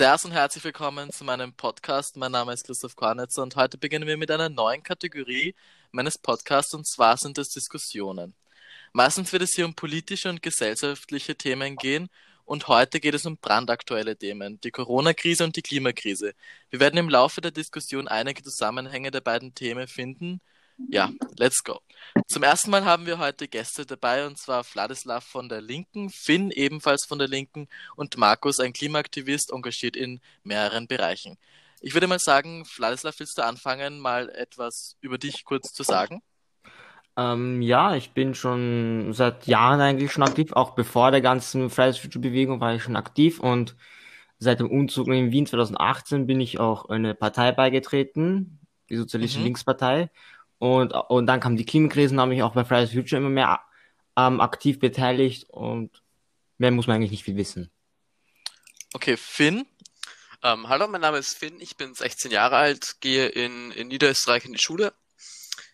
Servus und herzlich willkommen zu meinem Podcast. Mein Name ist Christoph Kornitzer und heute beginnen wir mit einer neuen Kategorie meines Podcasts und zwar sind es Diskussionen. Meistens wird es hier um politische und gesellschaftliche Themen gehen und heute geht es um brandaktuelle Themen, die Corona-Krise und die Klimakrise. Wir werden im Laufe der Diskussion einige Zusammenhänge der beiden Themen finden ja, let's go. Zum ersten Mal haben wir heute Gäste dabei und zwar Vladislav von der Linken, Finn ebenfalls von der Linken und Markus, ein Klimaaktivist, engagiert in mehreren Bereichen. Ich würde mal sagen, Vladislav, willst du anfangen, mal etwas über dich kurz zu sagen? Ähm, ja, ich bin schon seit Jahren eigentlich schon aktiv. Auch bevor der ganzen Fridays for Future Bewegung war ich schon aktiv und seit dem Umzug in Wien 2018 bin ich auch eine Partei beigetreten, die Sozialistische mhm. Linkspartei. Und, und dann kam die Klimakrise und habe mich auch bei Fridays for Future immer mehr ähm, aktiv beteiligt und mehr muss man eigentlich nicht viel wissen. Okay, Finn? Ähm, hallo, mein Name ist Finn, ich bin 16 Jahre alt, gehe in, in Niederösterreich in die Schule,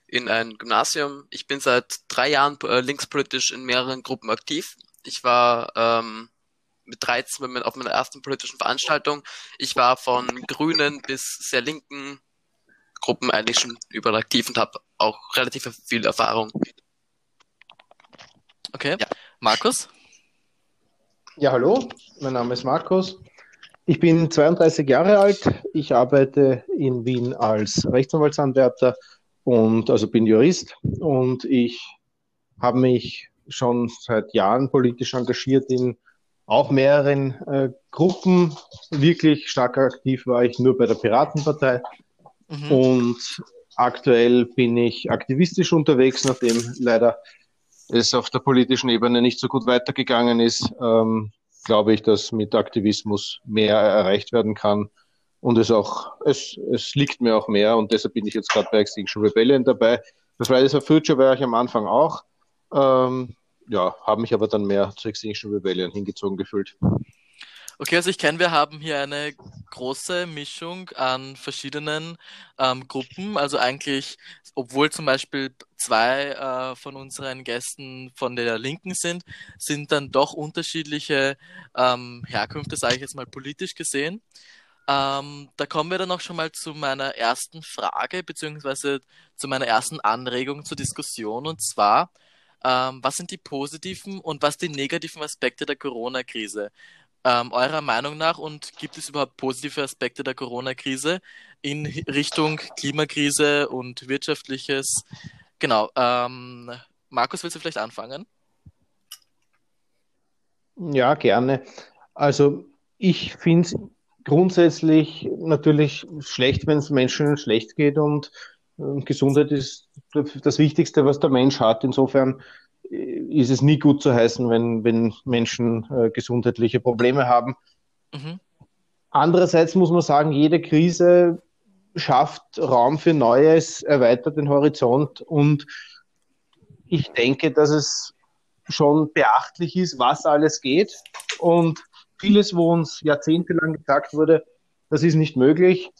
in ein Gymnasium. Ich bin seit drei Jahren äh, linkspolitisch in mehreren Gruppen aktiv. Ich war ähm, mit 13 auf meiner ersten politischen Veranstaltung. Ich war von Grünen bis sehr linken Gruppen eigentlich schon überall aktiv und habe auch relativ viel Erfahrung. Okay. Ja. Markus? Ja, hallo, mein Name ist Markus. Ich bin 32 Jahre alt. Ich arbeite in Wien als Rechtsanwaltsanwärter und also bin Jurist und ich habe mich schon seit Jahren politisch engagiert in auch mehreren äh, Gruppen. Wirklich stark aktiv war ich nur bei der Piratenpartei Mhm. Und aktuell bin ich aktivistisch unterwegs, nachdem leider es auf der politischen Ebene nicht so gut weitergegangen ist. Ähm, glaube ich, dass mit Aktivismus mehr erreicht werden kann. Und es auch, es, es liegt mir auch mehr und deshalb bin ich jetzt gerade bei Extinction Rebellion dabei. Bei Fridays for Future war ich am Anfang auch. Ähm, ja, habe mich aber dann mehr zu Extinction Rebellion hingezogen gefühlt. Okay, also ich kenne, wir haben hier eine große Mischung an verschiedenen ähm, Gruppen. Also eigentlich, obwohl zum Beispiel zwei äh, von unseren Gästen von der Linken sind, sind dann doch unterschiedliche ähm, Herkünfte, sage ich jetzt mal politisch gesehen. Ähm, da kommen wir dann auch schon mal zu meiner ersten Frage, beziehungsweise zu meiner ersten Anregung zur Diskussion. Und zwar, ähm, was sind die positiven und was die negativen Aspekte der Corona-Krise? Ähm, eurer Meinung nach und gibt es überhaupt positive Aspekte der Corona-Krise in Richtung Klimakrise und wirtschaftliches? Genau. Ähm, Markus, willst du vielleicht anfangen? Ja, gerne. Also ich finde es grundsätzlich natürlich schlecht, wenn es Menschen schlecht geht und äh, Gesundheit ist das Wichtigste, was der Mensch hat. Insofern ist es nie gut zu heißen, wenn, wenn Menschen äh, gesundheitliche Probleme haben. Mhm. Andererseits muss man sagen, jede Krise schafft Raum für Neues, erweitert den Horizont und ich denke, dass es schon beachtlich ist, was alles geht und vieles, wo uns jahrzehntelang gesagt wurde, das ist nicht möglich,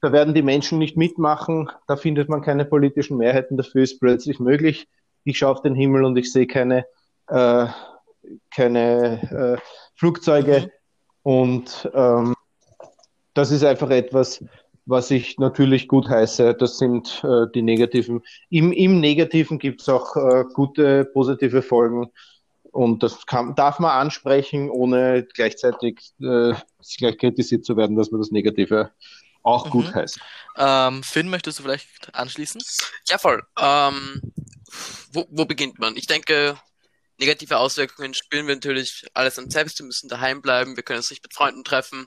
da werden die Menschen nicht mitmachen, da findet man keine politischen Mehrheiten dafür, ist plötzlich möglich ich schaue auf den Himmel und ich sehe keine, äh, keine äh, Flugzeuge. Mhm. Und ähm, das ist einfach etwas, was ich natürlich gut heiße. Das sind äh, die negativen. Im, im Negativen gibt es auch äh, gute, positive Folgen. Und das kann, darf man ansprechen, ohne gleichzeitig äh, gleich kritisiert zu werden, dass man das Negative auch mhm. gut heißt. Ähm, Finn, möchtest du vielleicht anschließen? Ja, voll. Ähm, wo, wo beginnt man? Ich denke, negative Auswirkungen spüren wir natürlich alles an selbst. Wir müssen daheim bleiben, wir können uns nicht mit Freunden treffen,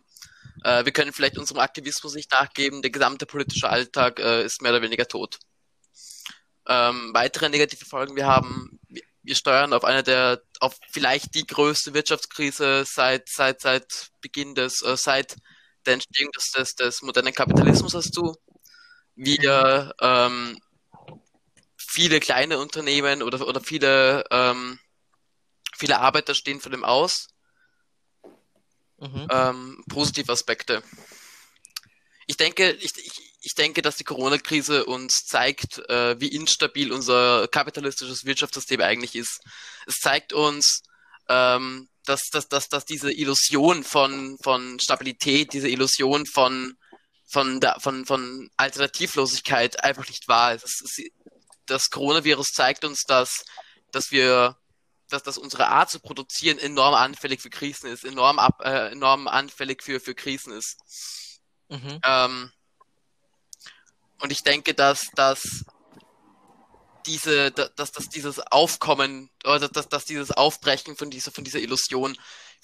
äh, wir können vielleicht unserem Aktivismus nicht nachgeben, der gesamte politische Alltag äh, ist mehr oder weniger tot. Ähm, weitere negative Folgen wir haben, wir, wir steuern auf eine der, auf vielleicht die größte Wirtschaftskrise seit, seit, seit Beginn des, äh, seit der Entstehung des, des, des modernen Kapitalismus hast du. Wir ähm, viele kleine Unternehmen oder, oder viele, ähm, viele Arbeiter stehen von dem aus. Mhm. Ähm, positive Aspekte. Ich denke, ich, ich, ich denke, dass die Corona-Krise uns zeigt, äh, wie instabil unser kapitalistisches Wirtschaftssystem eigentlich ist. Es zeigt uns, ähm, dass, dass, dass, dass diese Illusion von, von Stabilität, diese Illusion von, von, von, von Alternativlosigkeit einfach nicht wahr ist. Das, das Coronavirus zeigt uns, dass, dass wir dass, dass unsere Art zu produzieren enorm anfällig für Krisen ist, enorm, ab, äh, enorm anfällig für, für Krisen ist. Mhm. Ähm, und ich denke, dass, dass diese, dass, dass dieses Aufkommen oder dass, dass dieses Aufbrechen von dieser, von dieser Illusion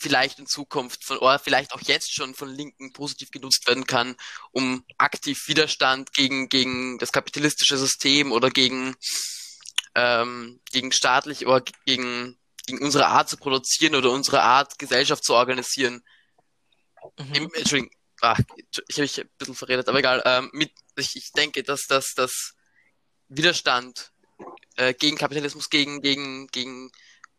vielleicht in Zukunft von oder vielleicht auch jetzt schon von Linken positiv genutzt werden kann, um aktiv Widerstand gegen, gegen das kapitalistische System oder gegen, ähm, gegen staatlich oder gegen, gegen unsere Art zu produzieren oder unsere Art, Gesellschaft zu organisieren. Mhm. Im, Entschuldigung, ach, ich habe mich ein bisschen verredet, aber egal. Ähm, mit, ich, ich denke, dass das dass Widerstand äh, gegen Kapitalismus, gegen, gegen, gegen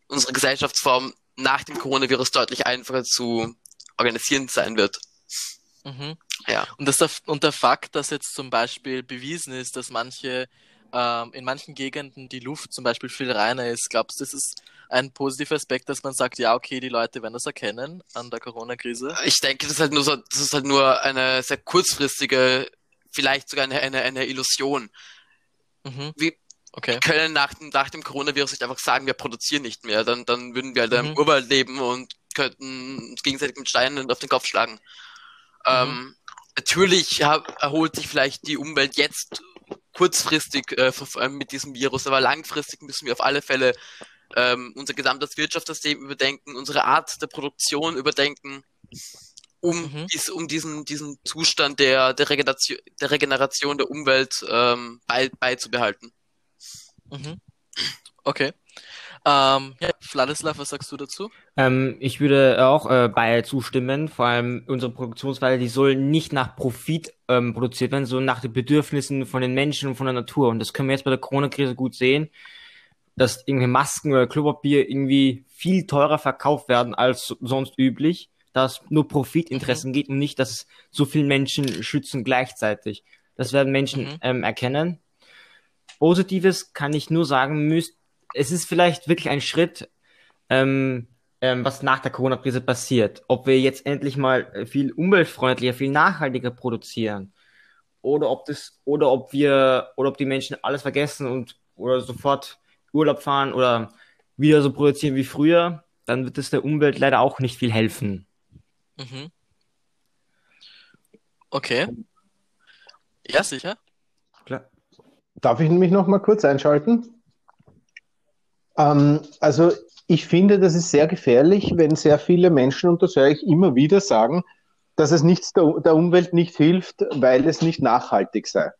unsere Gesellschaftsform nach dem Coronavirus deutlich einfacher zu organisieren sein wird. Mhm. Ja. Und, das der, und der Fakt, dass jetzt zum Beispiel bewiesen ist, dass manche ähm, in manchen Gegenden die Luft zum Beispiel viel reiner ist, glaubst du, das ist ein positiver Aspekt, dass man sagt, ja, okay, die Leute werden das erkennen an der Corona-Krise? Ich denke, das ist halt nur so, das ist halt nur eine sehr kurzfristige, vielleicht sogar eine, eine, eine Illusion. Mhm. Wie, Okay. Wir können nach, nach dem Coronavirus nicht einfach sagen, wir produzieren nicht mehr. Dann, dann würden wir halt mhm. im Urwald leben und könnten uns gegenseitig mit Steinen auf den Kopf schlagen. Mhm. Ähm, natürlich erholt sich vielleicht die Umwelt jetzt kurzfristig äh, mit diesem Virus, aber langfristig müssen wir auf alle Fälle ähm, unser gesamtes Wirtschaftssystem überdenken, unsere Art der Produktion überdenken, um, mhm. dies, um diesen, diesen Zustand der, der, Regeneration, der Regeneration der Umwelt ähm, bei, beizubehalten. Mhm. Okay. Ähm, ja, Vladislav, was sagst du dazu? Ähm, ich würde auch äh, bei zustimmen. Vor allem unsere Produktionsweise, die soll nicht nach Profit ähm, produziert werden, sondern nach den Bedürfnissen von den Menschen und von der Natur. Und das können wir jetzt bei der Corona-Krise gut sehen, dass irgendwie Masken oder Klopapier irgendwie viel teurer verkauft werden als sonst üblich, dass nur Profitinteressen mhm. geht und nicht, dass es so viele Menschen schützen gleichzeitig. Das werden Menschen mhm. ähm, erkennen Positives kann ich nur sagen, müsst, es ist vielleicht wirklich ein Schritt, ähm, ähm, was nach der Corona-Krise passiert. Ob wir jetzt endlich mal viel umweltfreundlicher, viel nachhaltiger produzieren oder ob das oder ob wir oder ob die Menschen alles vergessen und oder sofort Urlaub fahren oder wieder so produzieren wie früher, dann wird es der Umwelt leider auch nicht viel helfen. Mhm. Okay. Ja, sicher. Darf ich mich noch mal kurz einschalten? Ähm, also ich finde, das ist sehr gefährlich, wenn sehr viele Menschen, und das höre ich immer wieder sagen, dass es nichts der, der Umwelt nicht hilft, weil es nicht nachhaltig sei.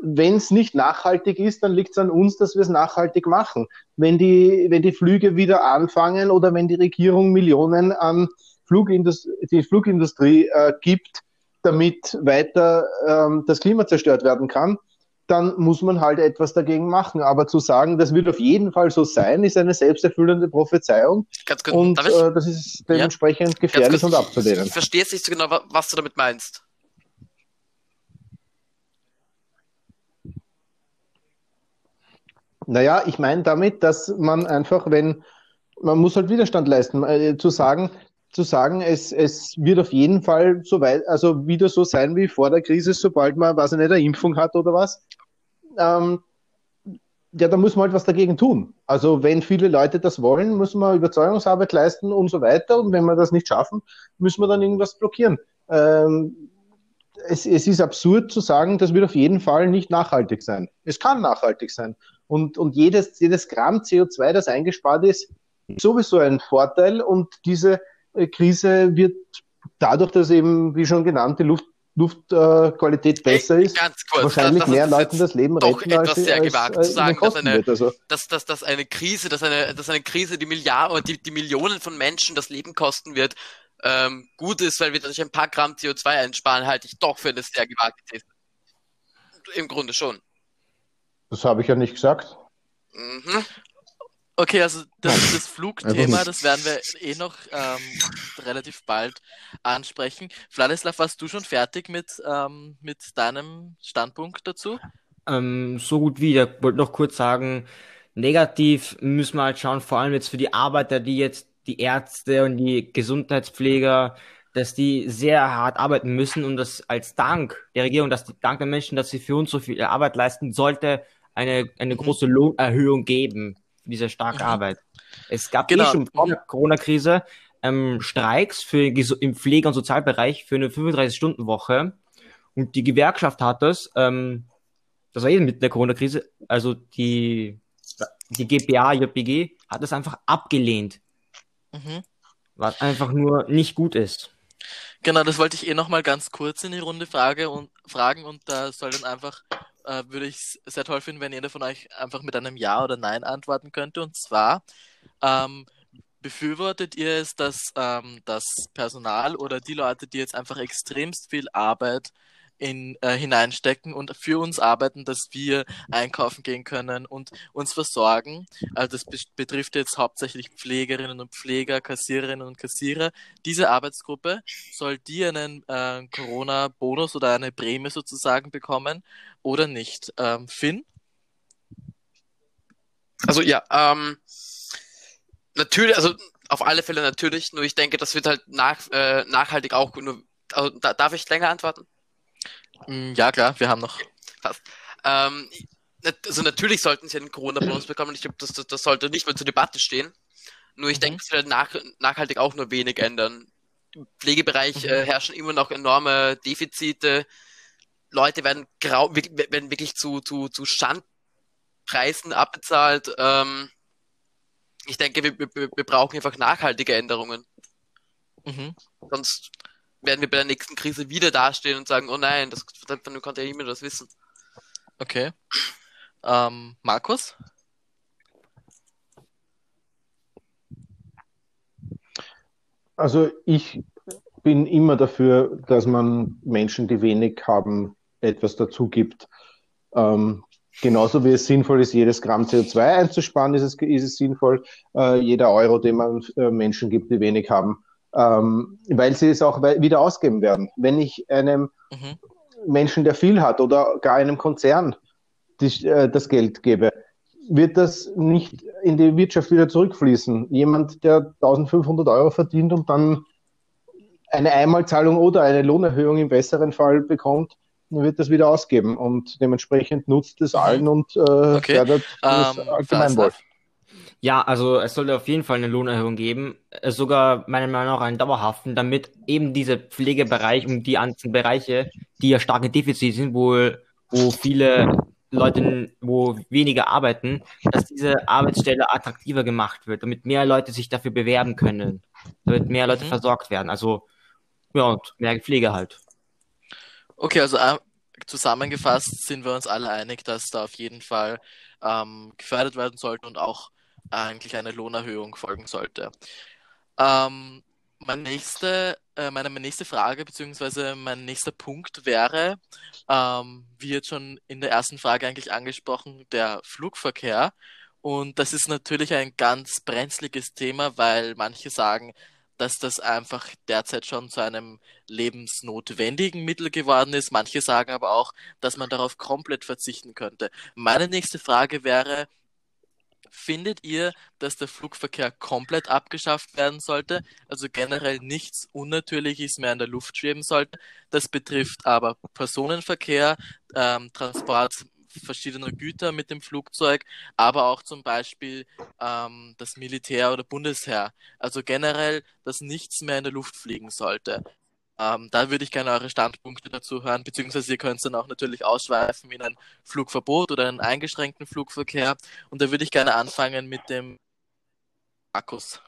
Wenn es nicht nachhaltig ist, dann liegt es an uns, dass wir es nachhaltig machen. Wenn die, wenn die Flüge wieder anfangen oder wenn die Regierung Millionen an Flugindust die Flugindustrie äh, gibt, damit weiter ähm, das Klima zerstört werden kann, dann muss man halt etwas dagegen machen. Aber zu sagen, das wird auf jeden Fall so sein, ist eine selbsterfüllende Prophezeiung. Ganz gut. Und äh, das ist dementsprechend ja. gefährlich und abzulehnen. Ich, ich verstehe jetzt nicht so genau, was du damit meinst. Naja, ich meine damit, dass man einfach, wenn, man muss halt Widerstand leisten, äh, zu sagen, zu sagen, es, es wird auf jeden Fall so weit, also wieder so sein wie vor der Krise, sobald man, was nicht, eine Impfung hat oder was. Ähm, ja, da muss man halt was dagegen tun. Also wenn viele Leute das wollen, muss man Überzeugungsarbeit leisten und so weiter. Und wenn wir das nicht schaffen, müssen wir dann irgendwas blockieren. Ähm, es, es ist absurd zu sagen, das wird auf jeden Fall nicht nachhaltig sein. Es kann nachhaltig sein. Und, und jedes, jedes Gramm CO2, das eingespart ist, ist sowieso ein Vorteil. Und diese Krise wird dadurch, dass eben, wie schon genannt, die Luft, Luftqualität äh, besser ist, kurz, wahrscheinlich das, das mehr Leuten das Leben doch retten, etwas als, sehr gewagt als, zu sagen, dass eine, also. dass, dass, dass eine Krise, dass eine, dass eine Krise die Milliarden, die, die Millionen von Menschen das Leben kosten wird, ähm, gut ist, weil wir dadurch ein paar Gramm CO2 einsparen, halte ich doch für eine sehr gewagte These. Im Grunde schon. Das habe ich ja nicht gesagt. Mhm. Okay, also das, das Flugthema, das werden wir eh noch ähm, relativ bald ansprechen. Vladislav, warst du schon fertig mit, ähm, mit deinem Standpunkt dazu? Ähm, so gut wie. Ich wollte noch kurz sagen, negativ müssen wir halt schauen, vor allem jetzt für die Arbeiter, die jetzt die Ärzte und die Gesundheitspfleger, dass die sehr hart arbeiten müssen und das als Dank der Regierung, dass die Dank der Menschen, dass sie für uns so viel Arbeit leisten, sollte eine, eine mhm. große Lohnerhöhung geben für diese starke mhm. Arbeit. Es gab genau. eh schon vor der Corona-Krise ähm, Streiks für im Pflege- und Sozialbereich für eine 35-Stunden-Woche und die Gewerkschaft hat das, ähm, das war eben mit der Corona-Krise, also die, die GPA, JPG, hat das einfach abgelehnt. Mhm. Was einfach nur nicht gut ist. Genau, das wollte ich eh nochmal ganz kurz in die Runde frage und, fragen und da soll dann einfach, äh, würde ich sehr toll finden, wenn jeder von euch einfach mit einem Ja oder Nein antworten könnte. Und zwar, ähm, befürwortet ihr es, dass ähm, das Personal oder die Leute, die jetzt einfach extremst viel Arbeit in, äh, hineinstecken und für uns arbeiten, dass wir einkaufen gehen können und uns versorgen. Also das be betrifft jetzt hauptsächlich Pflegerinnen und Pfleger, Kassiererinnen und Kassierer. Diese Arbeitsgruppe soll die einen äh, Corona-Bonus oder eine Prämie sozusagen bekommen oder nicht? Ähm, Finn? Also ja, ähm, natürlich, also auf alle Fälle natürlich, nur ich denke, das wird halt nach, äh, nachhaltig auch nur. Also, da, darf ich länger antworten? Mm, ja, klar, wir haben noch. Passt. Ähm, also natürlich sollten sie einen Corona-Bonus bekommen. Ich glaube, das, das, das, sollte nicht mehr zur Debatte stehen. Nur ich mhm. denke, es wird nach, nachhaltig auch nur wenig ändern. Im Pflegebereich mhm. äh, herrschen immer noch enorme Defizite. Leute werden, grau, werden wirklich zu, zu, zu Schandpreisen abbezahlt. Ähm, ich denke, wir, wir, wir brauchen einfach nachhaltige Änderungen. Mhm. Sonst werden wir bei der nächsten Krise wieder dastehen und sagen, oh nein, das von konnte ja niemand das wissen. Okay. Ähm, Markus? Also ich bin immer dafür, dass man Menschen, die wenig haben, etwas dazu gibt. Ähm, genauso wie es sinnvoll ist, jedes Gramm CO2 einzusparen, ist es, ist es sinnvoll, äh, jeder Euro, den man äh, Menschen gibt, die wenig haben, ähm, weil sie es auch wieder ausgeben werden. Wenn ich einem mhm. Menschen, der viel hat oder gar einem Konzern die, äh, das Geld gebe, wird das nicht in die Wirtschaft wieder zurückfließen. Jemand, der 1500 Euro verdient und dann eine Einmalzahlung oder eine Lohnerhöhung im besseren Fall bekommt, wird das wieder ausgeben und dementsprechend nutzt es allen mhm. und äh, okay. fördert das ähm, Allgemeinwohl. Ja, also es sollte auf jeden Fall eine Lohnerhöhung geben, äh, sogar meiner Meinung nach einen dauerhaften, damit eben diese Pflegebereich und die anderen Bereiche, die ja stark in Defizit sind, wo, wo viele Leute, wo weniger arbeiten, dass diese Arbeitsstelle attraktiver gemacht wird, damit mehr Leute sich dafür bewerben können, damit mehr Leute mhm. versorgt werden. Also ja, und mehr Pflege halt. Okay, also äh, zusammengefasst sind wir uns alle einig, dass da auf jeden Fall ähm, gefördert werden sollte und auch eigentlich eine Lohnerhöhung folgen sollte. Ähm, meine, nächste, äh, meine nächste Frage bzw. mein nächster Punkt wäre, ähm, wie jetzt schon in der ersten Frage eigentlich angesprochen, der Flugverkehr. Und das ist natürlich ein ganz brenzliges Thema, weil manche sagen, dass das einfach derzeit schon zu einem lebensnotwendigen Mittel geworden ist. Manche sagen aber auch, dass man darauf komplett verzichten könnte. Meine nächste Frage wäre, Findet ihr, dass der Flugverkehr komplett abgeschafft werden sollte, also generell nichts Unnatürliches mehr in der Luft schweben sollte? Das betrifft aber Personenverkehr, ähm, Transport verschiedener Güter mit dem Flugzeug, aber auch zum Beispiel ähm, das Militär oder Bundesheer. Also generell, dass nichts mehr in der Luft fliegen sollte. Ähm, da würde ich gerne eure Standpunkte dazu hören, beziehungsweise ihr könnt es dann auch natürlich ausschweifen in ein Flugverbot oder einen eingeschränkten Flugverkehr. Und da würde ich gerne anfangen mit dem Markus.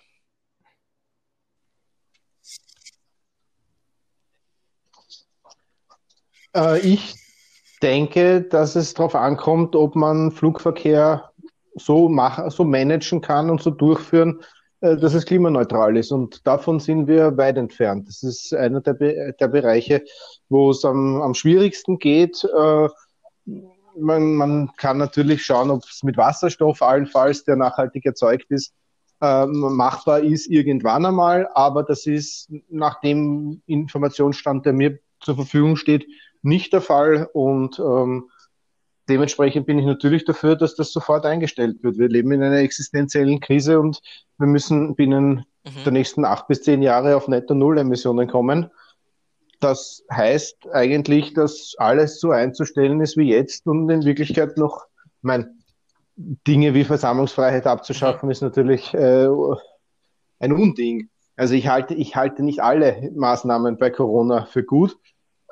Äh, ich denke, dass es darauf ankommt, ob man Flugverkehr so, machen, so managen kann und so durchführen, dass es klimaneutral ist. Und davon sind wir weit entfernt. Das ist einer der, Be der Bereiche, wo es am, am schwierigsten geht. Äh, man, man kann natürlich schauen, ob es mit Wasserstoff allenfalls, der nachhaltig erzeugt ist, äh, machbar ist irgendwann einmal. Aber das ist nach dem Informationsstand, der mir zur Verfügung steht, nicht der Fall. Und ähm, dementsprechend bin ich natürlich dafür, dass das sofort eingestellt wird. Wir leben in einer existenziellen Krise und wir müssen binnen mhm. der nächsten acht bis zehn Jahre auf netto Null Emissionen kommen. Das heißt eigentlich, dass alles so einzustellen ist wie jetzt und in Wirklichkeit noch, ich meine, Dinge wie Versammlungsfreiheit abzuschaffen, ist natürlich äh, ein Unding. Also ich halte, ich halte nicht alle Maßnahmen bei Corona für gut,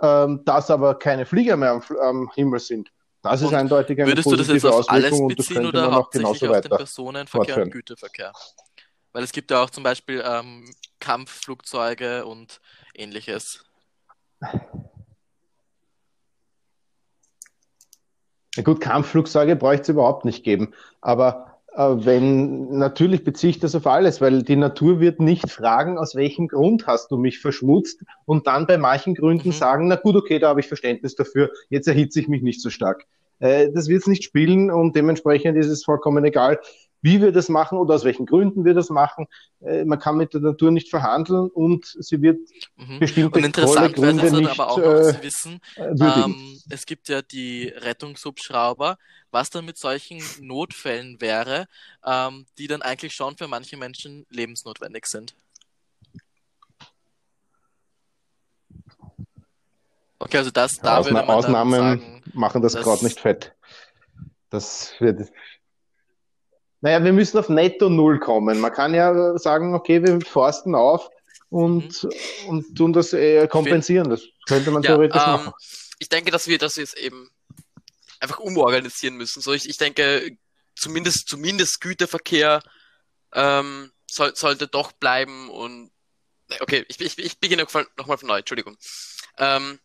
ähm, dass aber keine Flieger mehr am, am Himmel sind. Das ist eindeutig eine Würdest du das jetzt auf alles beziehen oder hauptsächlich auf den Personenverkehr und Güterverkehr? Weil es gibt ja auch zum Beispiel ähm, Kampfflugzeuge und ähnliches. Ja gut, Kampfflugzeuge bräuchte es überhaupt nicht geben. Aber wenn, natürlich beziehe ich das auf alles, weil die Natur wird nicht fragen, aus welchem Grund hast du mich verschmutzt und dann bei manchen Gründen mhm. sagen, na gut, okay, da habe ich Verständnis dafür, jetzt erhitze ich mich nicht so stark. Äh, das wird es nicht spielen und dementsprechend ist es vollkommen egal, wie wir das machen oder aus welchen Gründen wir das machen. Äh, man kann mit der Natur nicht verhandeln und sie wird mhm. bestimmte und interessant tolle Gründe nicht aber auch noch äh, wissen, ähm, es gibt ja die Rettungshubschrauber, was dann mit solchen Notfällen wäre, ähm, die dann eigentlich schon für manche Menschen lebensnotwendig sind. Okay, also das da Ausna Ausnahmen sagen, machen das gerade nicht fett. Das wird naja, wir müssen auf netto Null kommen. Man kann ja sagen, okay, wir forsten auf und, mhm. und tun das äh, kompensieren. Das könnte man ja, theoretisch ähm, machen. Ich denke, dass wir das jetzt eben einfach umorganisieren müssen. So, ich, ich denke, zumindest, zumindest Güterverkehr ähm, soll, sollte doch bleiben und okay, ich, ich, ich beginne nochmal von neu, Entschuldigung. Ähm,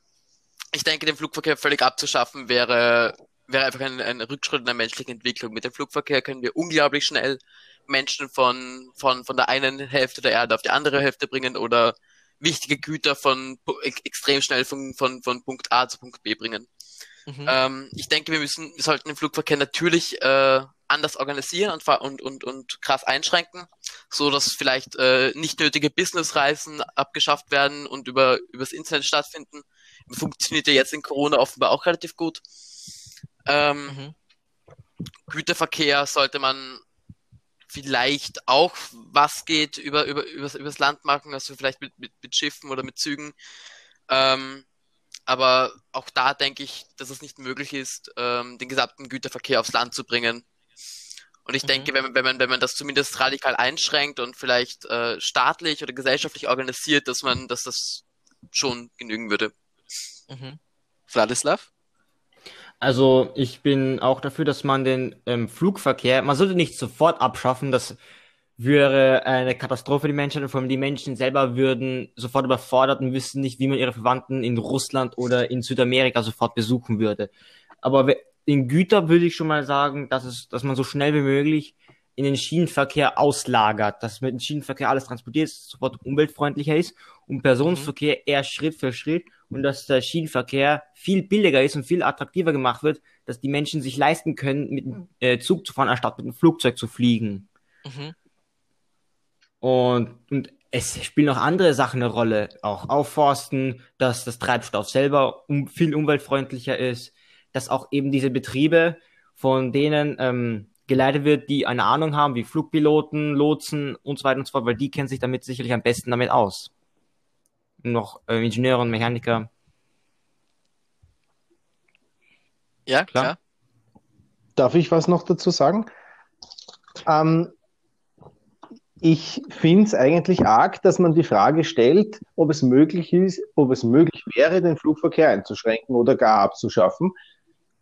ich denke, den Flugverkehr völlig abzuschaffen wäre wäre einfach ein, ein Rückschritt in der menschlichen Entwicklung. Mit dem Flugverkehr können wir unglaublich schnell Menschen von, von, von der einen Hälfte der Erde auf die andere Hälfte bringen oder wichtige Güter von extrem schnell von, von, von Punkt A zu Punkt B bringen. Mhm. Ähm, ich denke, wir müssen, wir sollten den Flugverkehr natürlich äh, anders organisieren und, und, und, und krass einschränken, so dass vielleicht äh, nicht nötige Businessreisen abgeschafft werden und über übers Internet stattfinden. Funktioniert ja jetzt in Corona offenbar auch relativ gut. Ähm, mhm. Güterverkehr sollte man vielleicht auch, was geht, über, über, übers, übers Land machen, also vielleicht mit, mit, mit Schiffen oder mit Zügen. Ähm, aber auch da denke ich, dass es nicht möglich ist, ähm, den gesamten Güterverkehr aufs Land zu bringen. Und ich mhm. denke, wenn man, wenn, man, wenn man das zumindest radikal einschränkt und vielleicht äh, staatlich oder gesellschaftlich organisiert, dass man, dass das schon genügen würde. Mhm. Vladislav? Also ich bin auch dafür, dass man den ähm, Flugverkehr, man sollte nicht sofort abschaffen, das wäre eine Katastrophe für die Menschheit und vor allem die Menschen selber würden sofort überfordert und wüssten nicht, wie man ihre Verwandten in Russland oder in Südamerika sofort besuchen würde. Aber in Güter würde ich schon mal sagen, dass, es, dass man so schnell wie möglich in den Schienenverkehr auslagert, dass mit dem Schienenverkehr alles transportiert sofort umweltfreundlicher ist und Personenverkehr mhm. eher Schritt für Schritt und dass der Schienenverkehr viel billiger ist und viel attraktiver gemacht wird, dass die Menschen sich leisten können, mit dem äh, Zug zu fahren, anstatt mit dem Flugzeug zu fliegen. Mhm. Und, und es spielen noch andere Sachen eine Rolle, auch Aufforsten, dass das Treibstoff selber um, viel umweltfreundlicher ist, dass auch eben diese Betriebe, von denen ähm, geleitet wird, die eine Ahnung haben, wie Flugpiloten, Lotsen und so weiter und so fort, weil die kennen sich damit sicherlich am besten damit aus noch äh, Ingenieure und Mechaniker. Ja, klar. klar. Darf ich was noch dazu sagen? Ähm, ich finde es eigentlich arg, dass man die Frage stellt, ob es möglich ist, ob es möglich wäre, den Flugverkehr einzuschränken oder gar abzuschaffen.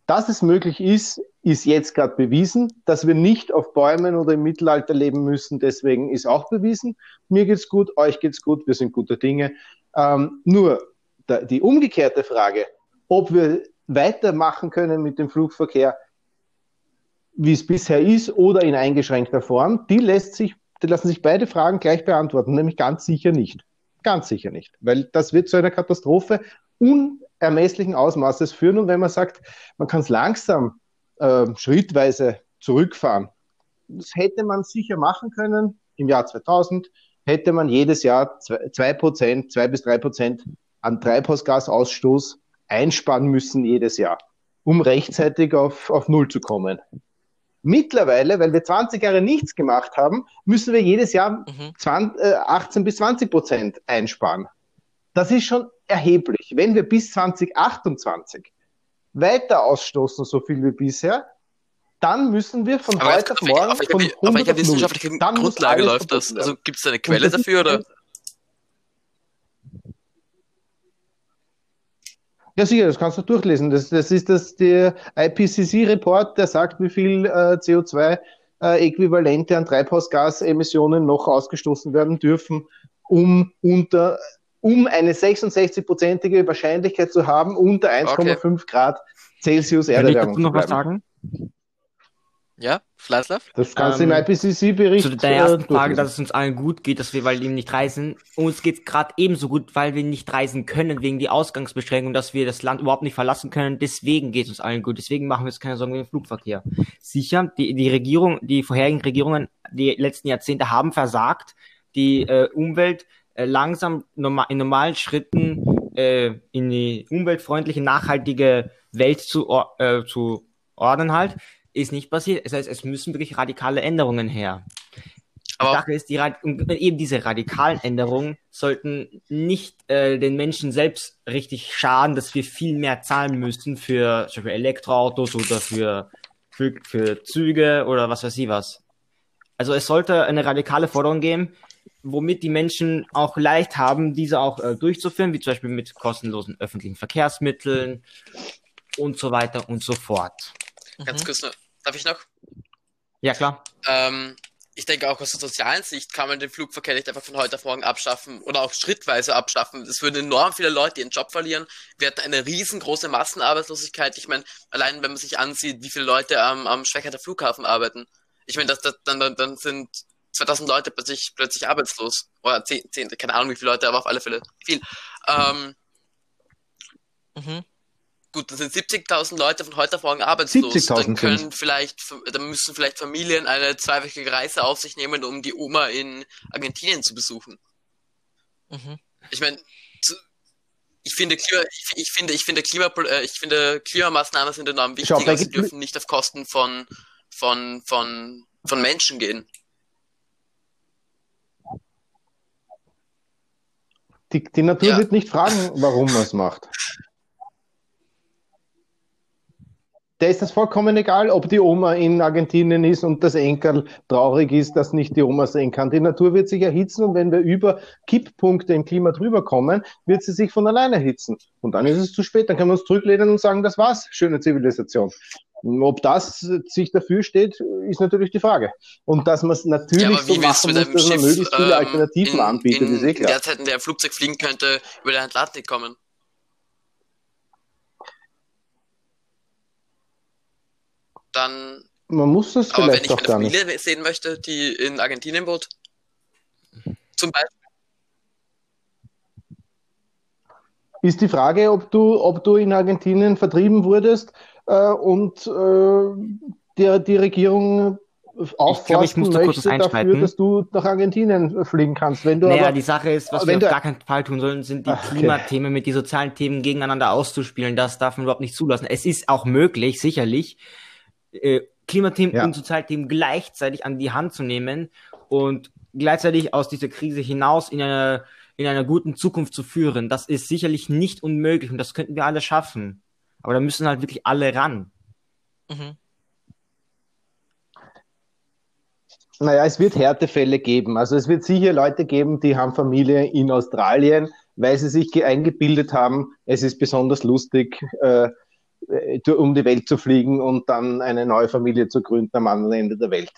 Dass es möglich ist, ist jetzt gerade bewiesen. Dass wir nicht auf Bäumen oder im Mittelalter leben müssen, deswegen ist auch bewiesen. Mir geht's gut, euch geht's gut, wir sind guter Dinge. Ähm, nur da, die umgekehrte Frage, ob wir weitermachen können mit dem Flugverkehr, wie es bisher ist, oder in eingeschränkter Form, die lässt sich, die lassen sich beide Fragen gleich beantworten, nämlich ganz sicher nicht. Ganz sicher nicht, weil das wird zu einer Katastrophe unermesslichen Ausmaßes führen. Und wenn man sagt, man kann es langsam, äh, schrittweise zurückfahren, das hätte man sicher machen können im Jahr 2000, hätte man jedes Jahr zwei Prozent, zwei bis drei Prozent an Treibhausgasausstoß einsparen müssen jedes Jahr, um rechtzeitig auf, auf Null zu kommen. Mittlerweile, weil wir 20 Jahre nichts gemacht haben, müssen wir jedes Jahr Mhm. 20, äh, 18 bis 20 Prozent einsparen. Das ist schon erheblich. Wenn wir bis 2028 weiter ausstoßen, so viel wie bisher, dann müssen wir von Aber heute auf morgen auf, von welcher, 100 auf welcher wissenschaftlichen Grundlage läuft das? Also gibt es da eine Quelle das dafür oder? Ja, sicher, das kannst du durchlesen. Das, das ist das, der IPCC-Report, der sagt, wie viel äh, CO2-Äquivalente an Treibhausgasemissionen noch ausgestoßen werden dürfen, um unter, um eine 66-prozentige Wahrscheinlichkeit zu haben, unter 1,5 Grad Celsius Kann ich Erderwärmung dazu noch zu was sagen? Ja, Fleißlaff? Das kannst Ähm, du im IPCC-Bericht Zu der ersten äh, Frage, dass es uns allen gut geht, dass wir weil eben nicht reisen. Uns geht es gerade ebenso gut, weil wir nicht reisen können wegen die Ausgangsbeschränkung, dass wir das Land überhaupt nicht verlassen können. Deswegen geht es uns allen gut. Deswegen machen wir uns keine Sorgen wegen dem Flugverkehr. Sicher, die, die Regierung, die vorherigen Regierungen, die letzten Jahrzehnte haben versagt, die äh, Umwelt äh, langsam norma in normalen Schritten äh, in die umweltfreundliche, nachhaltige Welt zu, äh, zu ordnen halt ist nicht passiert. Das heißt, es müssen wirklich radikale Änderungen her. Die Aber Sache ist, die, eben diese radikalen Änderungen sollten nicht äh, den Menschen selbst richtig schaden, dass wir viel mehr zahlen müssen für zum Beispiel Elektroautos oder für, für, für Züge oder was weiß ich was. Also es sollte eine radikale Forderung geben, womit die Menschen auch leicht haben, diese auch äh, durchzuführen, wie zum Beispiel mit kostenlosen öffentlichen Verkehrsmitteln und so weiter und so fort. Ganz Mhm. kurz noch, darf ich noch? Ja, klar. Ähm, ich denke auch aus der sozialen Sicht kann man den Flugverkehr nicht einfach von heute auf morgen abschaffen oder auch schrittweise abschaffen. Es würden enorm viele Leute ihren Job verlieren. Wir hätten eine riesengroße Massenarbeitslosigkeit. Ich meine, allein wenn man sich ansieht, wie viele Leute am, am Schwächerter Flughafen arbeiten. Ich meine, das, das, dann, dann, sind 2000 Leute plötzlich, plötzlich arbeitslos. Oder 10, 10, keine Ahnung wie viele Leute, aber auf alle Fälle viel. Ähm, Mhm. Gut, dann sind 70.000 Leute von heute auf morgen arbeitslos. 70.000 Dann können vielleicht, dann müssen vielleicht Familien eine zweiwöchige Reise auf sich nehmen, um die Oma in Argentinien zu besuchen. Mhm. Ich meine, ich finde, Klima, ich, ich finde, ich finde Klima, äh, ich finde Klimamaßnahmen sind enorm wichtig, aber sie gibt- dürfen nicht auf Kosten von, von, von, von Menschen gehen. Die, die Natur Ja. wird nicht fragen, warum man es macht. Der ist das vollkommen egal, ob die Oma in Argentinien ist und das Enkel traurig ist, dass nicht die Oma sehen kann. Die Natur wird sich erhitzen und wenn wir über Kipppunkte im Klima drüber kommen, wird sie sich von alleine erhitzen. Und dann ist es zu spät. Dann können wir uns zurücklehnen und sagen, das war's, schöne Zivilisation. Ob das sich dafür steht, ist natürlich die Frage. Und dass man es natürlich Ja, so machen muss, dass man Schiff möglichst viele ähm, Alternativen in, anbietet, in, ist eh in klar. der Zeit, in der ein Flugzeug fliegen könnte, über den Atlantik kommen? Dann Man muss das Aber wenn vielleicht ich auch meine gar nicht. Familie sehen möchte, die in Argentinien wohnt, zum Beispiel, Ist die Frage, ob du, ob du in Argentinien vertrieben wurdest äh, und äh, die, die Regierung aufforsten muss da kurz was möchte dafür, einschreiten. dass du nach Argentinien fliegen kannst. Wenn du Naja, aber, die Sache ist, was wenn wir auf gar keinen Fall tun sollen, sind die Ach, okay. Klimathemen mit den sozialen Themen gegeneinander auszuspielen. Das darf man überhaupt nicht zulassen. Es ist auch möglich, sicherlich, äh, Klimathemen Ja. und Sozialthemen gleichzeitig an die Hand zu nehmen und gleichzeitig aus dieser Krise hinaus in einer, in einer guten Zukunft zu führen. Das ist sicherlich nicht unmöglich und das könnten wir alle schaffen. Aber da müssen halt wirklich alle ran. Mhm. naja, es wird Härtefälle geben. Also es wird sicher Leute geben, die haben Familie in Australien, weil sie sich ge- eingebildet haben, es ist besonders lustig, äh, um die Welt zu fliegen und dann eine neue Familie zu gründen am anderen Ende der Welt.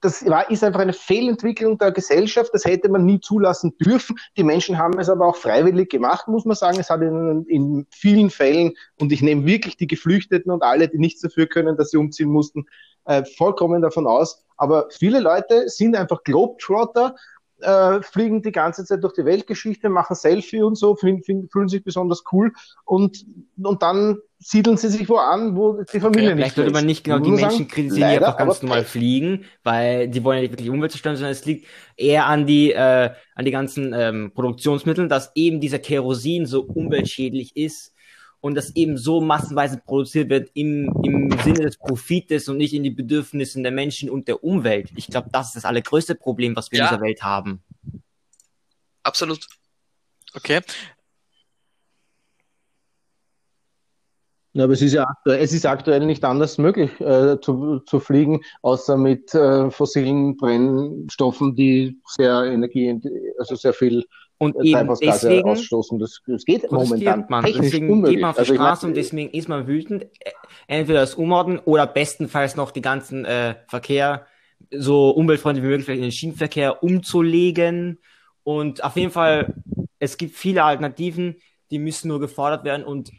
Das war, ist einfach eine Fehlentwicklung der Gesellschaft. Das hätte man nie zulassen dürfen. Die Menschen haben es aber auch freiwillig gemacht, muss man sagen. Es hat in, in vielen Fällen, und ich nehme wirklich die Geflüchteten und alle, die nichts dafür können, dass sie umziehen mussten, äh, vollkommen davon aus. Aber viele Leute sind einfach Globetrotter, äh, fliegen die ganze Zeit durch die Weltgeschichte, machen Selfie und so, fühlen, fühlen fühlen sich besonders cool und, und dann siedeln sie sich wo an, wo die Familie nicht Vielleicht sollte man nicht genau die Menschen sagen, kritisieren, die leider, einfach ganz normal fliegen, weil die wollen ja nicht wirklich die Umwelt zerstören, sondern es liegt eher an die, äh, an die ganzen ähm, Produktionsmitteln, dass eben dieser Kerosin so umweltschädlich ist und das eben so massenweise produziert wird im, im Sinne des Profites und nicht in die Bedürfnisse der Menschen und der Umwelt. Ich glaube, das ist das allergrößte Problem, was wir Ja. in dieser Welt haben. Absolut. Okay. Ja, aber es ist ja aktuell, es ist aktuell nicht anders möglich äh, zu, zu fliegen, außer mit äh, fossilen Brennstoffen, die sehr Energie, also sehr viel Und äh, eben deswegen ausstoßen. Das, das geht momentan man. technisch Deswegen geht unmöglich. man auf die Also Straße und deswegen ist man wütend. Ä- Entweder das Umordnen oder bestenfalls noch die ganzen äh, Verkehr so umweltfreundlich wie möglich vielleicht in den Schienenverkehr umzulegen. Und auf jeden Fall, es gibt viele Alternativen, die müssen nur gefordert werden und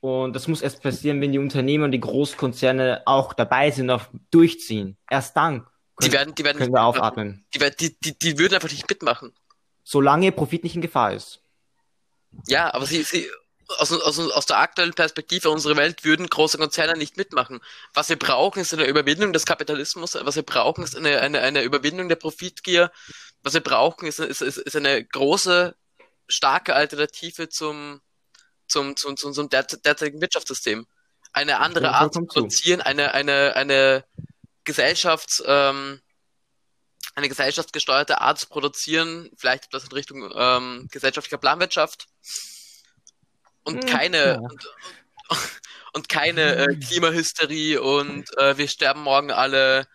und das muss erst passieren, wenn die Unternehmen und die Großkonzerne auch dabei sind, auch durchziehen. Erst dann Die können, werden, die werden können wir aufatmen. Die, die, die, die würden einfach nicht mitmachen. Solange Profit nicht in Gefahr ist. Ja, aber sie, sie aus, aus, aus der aktuellen Perspektive unserer Welt würden große Konzerne nicht mitmachen. Was wir brauchen, ist eine Überwindung des Kapitalismus. Was wir brauchen, ist eine, eine, eine Überwindung der Profitgier. Was wir brauchen, ist, ist, ist eine große, starke Alternative zum, zum, zum, zum, zum derze- derzeitigen Wirtschaftssystem. Eine andere Art zu produzieren, eine, eine, eine Gesellschafts, ähm, eine gesellschaftsgesteuerte Art zu produzieren, vielleicht etwas in Richtung ähm, gesellschaftlicher Planwirtschaft und Hm, keine ja. und, und keine äh, Klimahysterie und äh, wir sterben morgen alle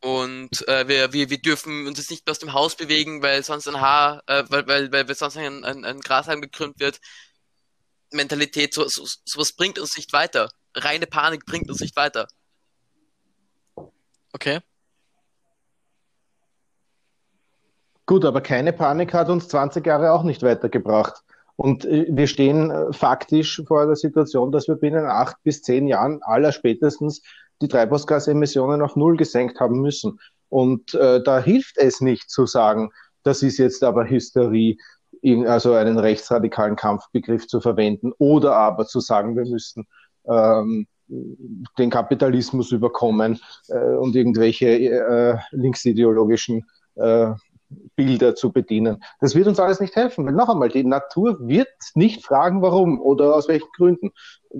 und äh, wir, wir, wir dürfen uns jetzt nicht mehr aus dem Haus bewegen, weil sonst ein Haar, äh, weil, weil, weil sonst ein, ein, ein Grashalm gekrümmt wird. Mentalität, so, so, sowas bringt uns nicht weiter. Reine Panik bringt uns nicht weiter. Okay. Gut, aber keine Panik hat uns 20 Jahre auch nicht weitergebracht. Und äh, wir stehen äh, faktisch vor der Situation, dass wir binnen acht bis zehn Jahren aller spätestens die Treibhausgasemissionen auf Null gesenkt haben müssen. Und äh, da hilft es nicht zu sagen, das ist jetzt aber Hysterie, also einen rechtsradikalen Kampfbegriff zu verwenden, oder aber zu sagen, wir müssen ähm, den Kapitalismus überkommen äh, und irgendwelche äh, linksideologischen äh, Bilder zu bedienen. Das wird uns alles nicht helfen. Weil noch einmal, die Natur wird nicht fragen, warum oder aus welchen Gründen.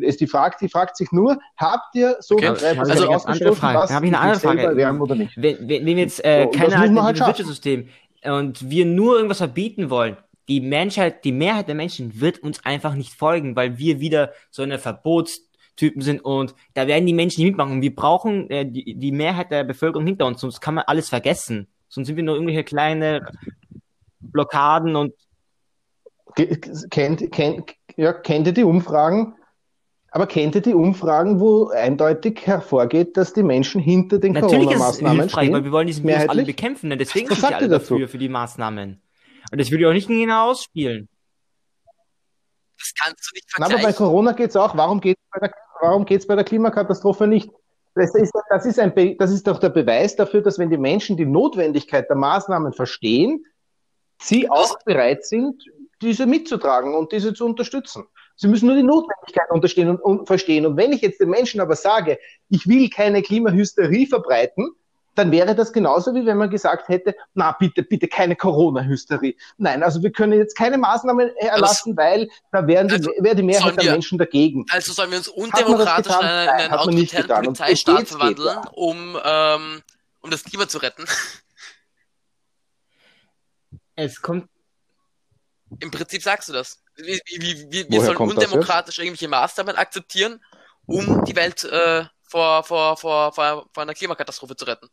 Es die fragt, die fragt sich nur, habt ihr so Okay, also- andere ausgestoßen, Frage. was habe ich eine andere Frage. erwärmen oder nicht? Wenn, wenn, jetzt äh, So, keine man halt. Wirtschaftssystem und wir nur irgendwas verbieten wollen, die Menschheit, die Mehrheit der Menschen wird uns einfach nicht folgen, weil wir wieder so eine Verbotstypen sind und da werden die Menschen nicht mitmachen. Wir brauchen äh, die, die Mehrheit der Bevölkerung hinter uns, sonst kann man alles vergessen. Sonst sind wir nur irgendwelche kleine Blockaden und Kennt, kennt, ja, kennt ihr die Umfragen? Aber kennt ihr die Umfragen, wo eindeutig hervorgeht, dass die Menschen hinter den natürlich ist es Corona-Maßnahmen hilfreich, weil stehen? wir wollen diesen Virus alle bekämpfen, deswegen sind alle dazu? dafür, für die Maßnahmen. Und das würde ich auch nicht genau ausspielen. Das kannst du nicht Na, aber bei vergleichen. Corona geht es auch. Warum geht es bei, der- warum geht's bei der Klimakatastrophe nicht? Das ist, das, ist ein, Be- das ist doch der Beweis dafür, dass wenn die Menschen die Notwendigkeit der Maßnahmen verstehen, sie auch bereit sind, diese mitzutragen und diese zu unterstützen. Sie müssen nur die Notwendigkeit unterstehen und, und verstehen. Und wenn ich jetzt den Menschen aber sage, ich will keine Klimahysterie verbreiten, dann wäre das genauso wie wenn man gesagt hätte, na bitte, bitte keine Corona-Hysterie. Nein, also wir können jetzt keine Maßnahmen erlassen, weil da wären die, Also, wäre die Mehrheit sollen der wir- Menschen dagegen. Also sollen wir uns das undemokratisch in einen, autoritären Polizeistaat verwandeln, geht, um, ähm, um das Klima zu retten. Es kommt Im Prinzip sagst du das. Wir, wir, wir, wir sollen das undemokratisch irgendwelche Maßnahmen akzeptieren, um die Welt äh, vor, vor, vor, vor, vor einer Klimakatastrophe zu retten.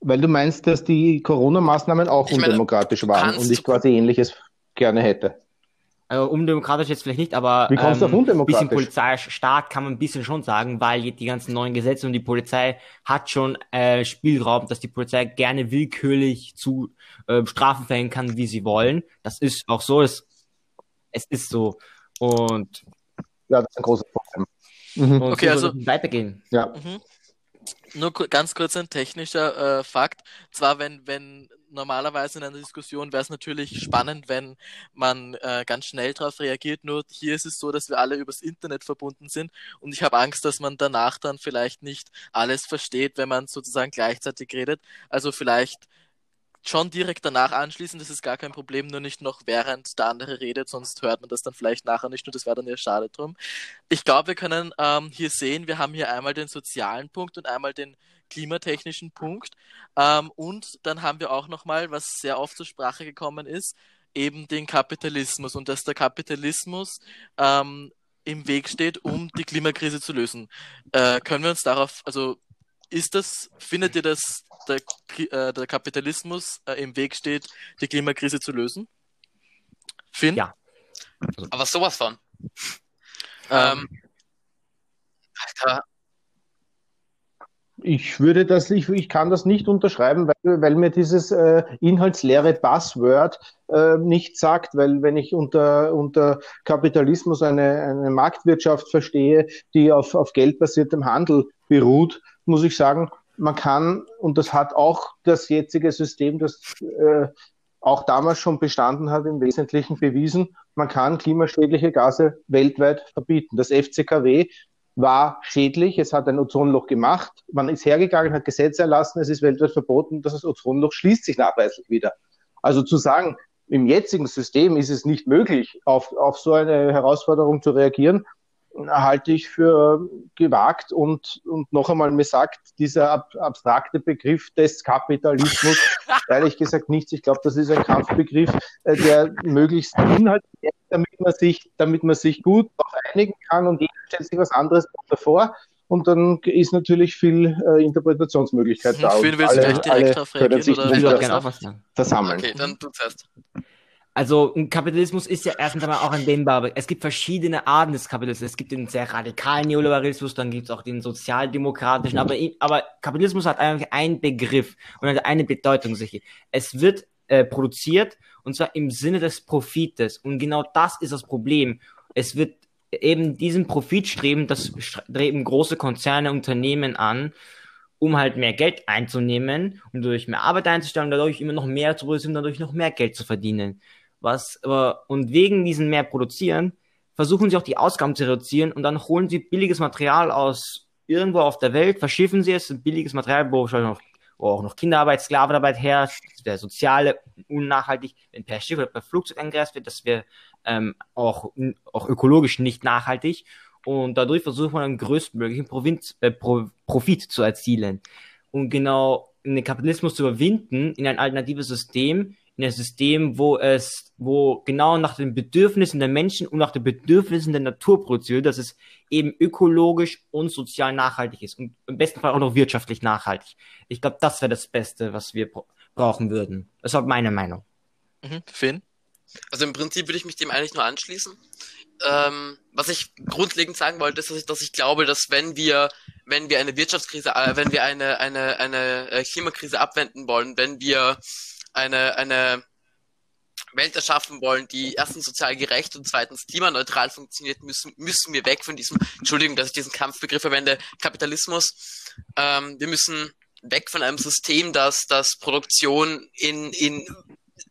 Weil du meinst, dass die Corona-Maßnahmen auch Ich meine, undemokratisch du waren und ich quasi Ähnliches gerne hätte. Also undemokratisch jetzt vielleicht nicht, aber Wie kommst ähm, undemokratisch? bisschen Polizeistaat kann man ein bisschen schon sagen, weil die ganzen neuen Gesetze und die Polizei hat schon äh, Spielraum, dass die Polizei gerne willkürlich zu äh, Strafen verhängen kann, wie sie wollen. Das ist auch so, es, es ist so. Und, Ja, das ist ein großes Problem. Mhm. und Okay, so also- weitergehen. Ja. Mhm. Nur ganz kurz ein technischer äh, Fakt. Zwar, wenn, wenn normalerweise in einer Diskussion wäre es natürlich spannend, wenn man äh, ganz schnell darauf reagiert. Nur hier ist es so, dass wir alle übers Internet verbunden sind und ich habe Angst, dass man danach dann vielleicht nicht alles versteht, wenn man sozusagen gleichzeitig redet. Also vielleicht schon direkt danach anschließen, das ist gar kein Problem, nur nicht noch während der andere redet, sonst hört man das dann vielleicht nachher nicht und das wäre dann ja schade drum. Ich glaube, wir können ähm, hier sehen, wir haben hier einmal den sozialen Punkt und einmal den klimatechnischen Punkt ähm, und dann haben wir auch nochmal, was sehr oft zur Sprache gekommen ist, eben den Kapitalismus und dass der Kapitalismus ähm, im Weg steht, um die Klimakrise zu lösen. Äh, können wir uns darauf, also ist das, findet ihr, dass der, äh, der Kapitalismus äh, im Weg steht, die Klimakrise zu lösen? Finn? Ja. Aber sowas von. Ähm, Alter, Ich würde das, ich, ich kann das nicht unterschreiben, weil, weil mir dieses äh, inhaltsleere Buzzword äh, nicht sagt, weil wenn ich unter, unter Kapitalismus eine, eine Marktwirtschaft verstehe, die auf, auf geldbasiertem Handel beruht, muss ich sagen, man kann, und das hat auch das jetzige System, das äh, auch damals schon bestanden hat, im Wesentlichen bewiesen, man kann klimaschädliche Gase weltweit verbieten. Das FCKW war schädlich, es hat ein Ozonloch gemacht, man ist hergegangen, hat Gesetze erlassen, es ist weltweit verboten, das Ozonloch schließt sich nachweislich wieder. Also zu sagen, im jetzigen System ist es nicht möglich, auf, auf so eine Herausforderung zu reagieren, halte ich für gewagt und, und noch einmal, mir sagt dieser ab, abstrakte Begriff des Kapitalismus ehrlich gesagt nichts. Ich glaube, das ist ein Kampfbegriff, äh, der möglichst inhaltlich, damit man sich, damit man sich gut darauf einigen kann und stellt sich was anderes davor. Und dann ist natürlich viel äh, Interpretationsmöglichkeit da. Finn, und willst du alle, gleich direkt alle darauf können reagieren sich oder Ich würde gerne auch noch? was sagen. versammeln. okay, dann du zuerst. Also ein Kapitalismus ist ja erstens einmal auch ein dehnbarer. Es gibt verschiedene Arten des Kapitalismus. Es gibt den sehr radikalen Neoliberalismus, dann gibt es auch den sozialdemokratischen. Aber, aber Kapitalismus hat eigentlich einen Begriff und hat eine Bedeutung sicher. Es wird äh, produziert und zwar im Sinne des Profites. Und genau das ist das Problem. Es wird eben diesen Profit streben, das streben große Konzerne, Unternehmen an, um halt mehr Geld einzunehmen und durch mehr Arbeit einzustellen dadurch immer noch mehr zu produzieren, dadurch noch mehr Geld zu verdienen. Was, aber, und wegen diesen mehr produzieren, versuchen sie auch die Ausgaben zu reduzieren und dann holen sie billiges Material aus irgendwo auf der Welt, verschiffen sie es, billiges Material, wo schon noch, wo auch noch Kinderarbeit, Sklavenarbeit herrscht, wäre soziale, unnachhaltig, wenn per Schiff oder per Flugzeug eingereist wird, das wäre ähm, auch, auch ökologisch nicht nachhaltig. Und dadurch versucht man einen größtmöglichen Provinz, äh, Pro, Profit zu erzielen. Und genau den Kapitalismus zu überwinden in ein alternatives System, in ein System, wo es, wo genau nach den Bedürfnissen der Menschen und nach den Bedürfnissen der Natur produziert, dass es eben ökologisch und sozial nachhaltig ist und im besten Fall auch noch wirtschaftlich nachhaltig. Ich glaube, das wäre das Beste, was wir bra- brauchen würden. Das ist meine Meinung. Mhm. Finn? Also im Prinzip würde ich mich dem eigentlich nur anschließen. Ähm, was ich grundlegend sagen wollte, ist, dass ich, dass ich glaube, dass wenn wir, wenn wir eine Wirtschaftskrise, äh, wenn wir eine, eine, eine äh, Klimakrise abwenden wollen, wenn wir eine, eine Welt erschaffen wollen, die erstens sozial gerecht und zweitens klimaneutral funktioniert, müssen, müssen wir weg von diesem, Entschuldigung, dass ich diesen Kampfbegriff verwende, Kapitalismus. Ähm, wir müssen weg von einem System, das, das Produktion in, in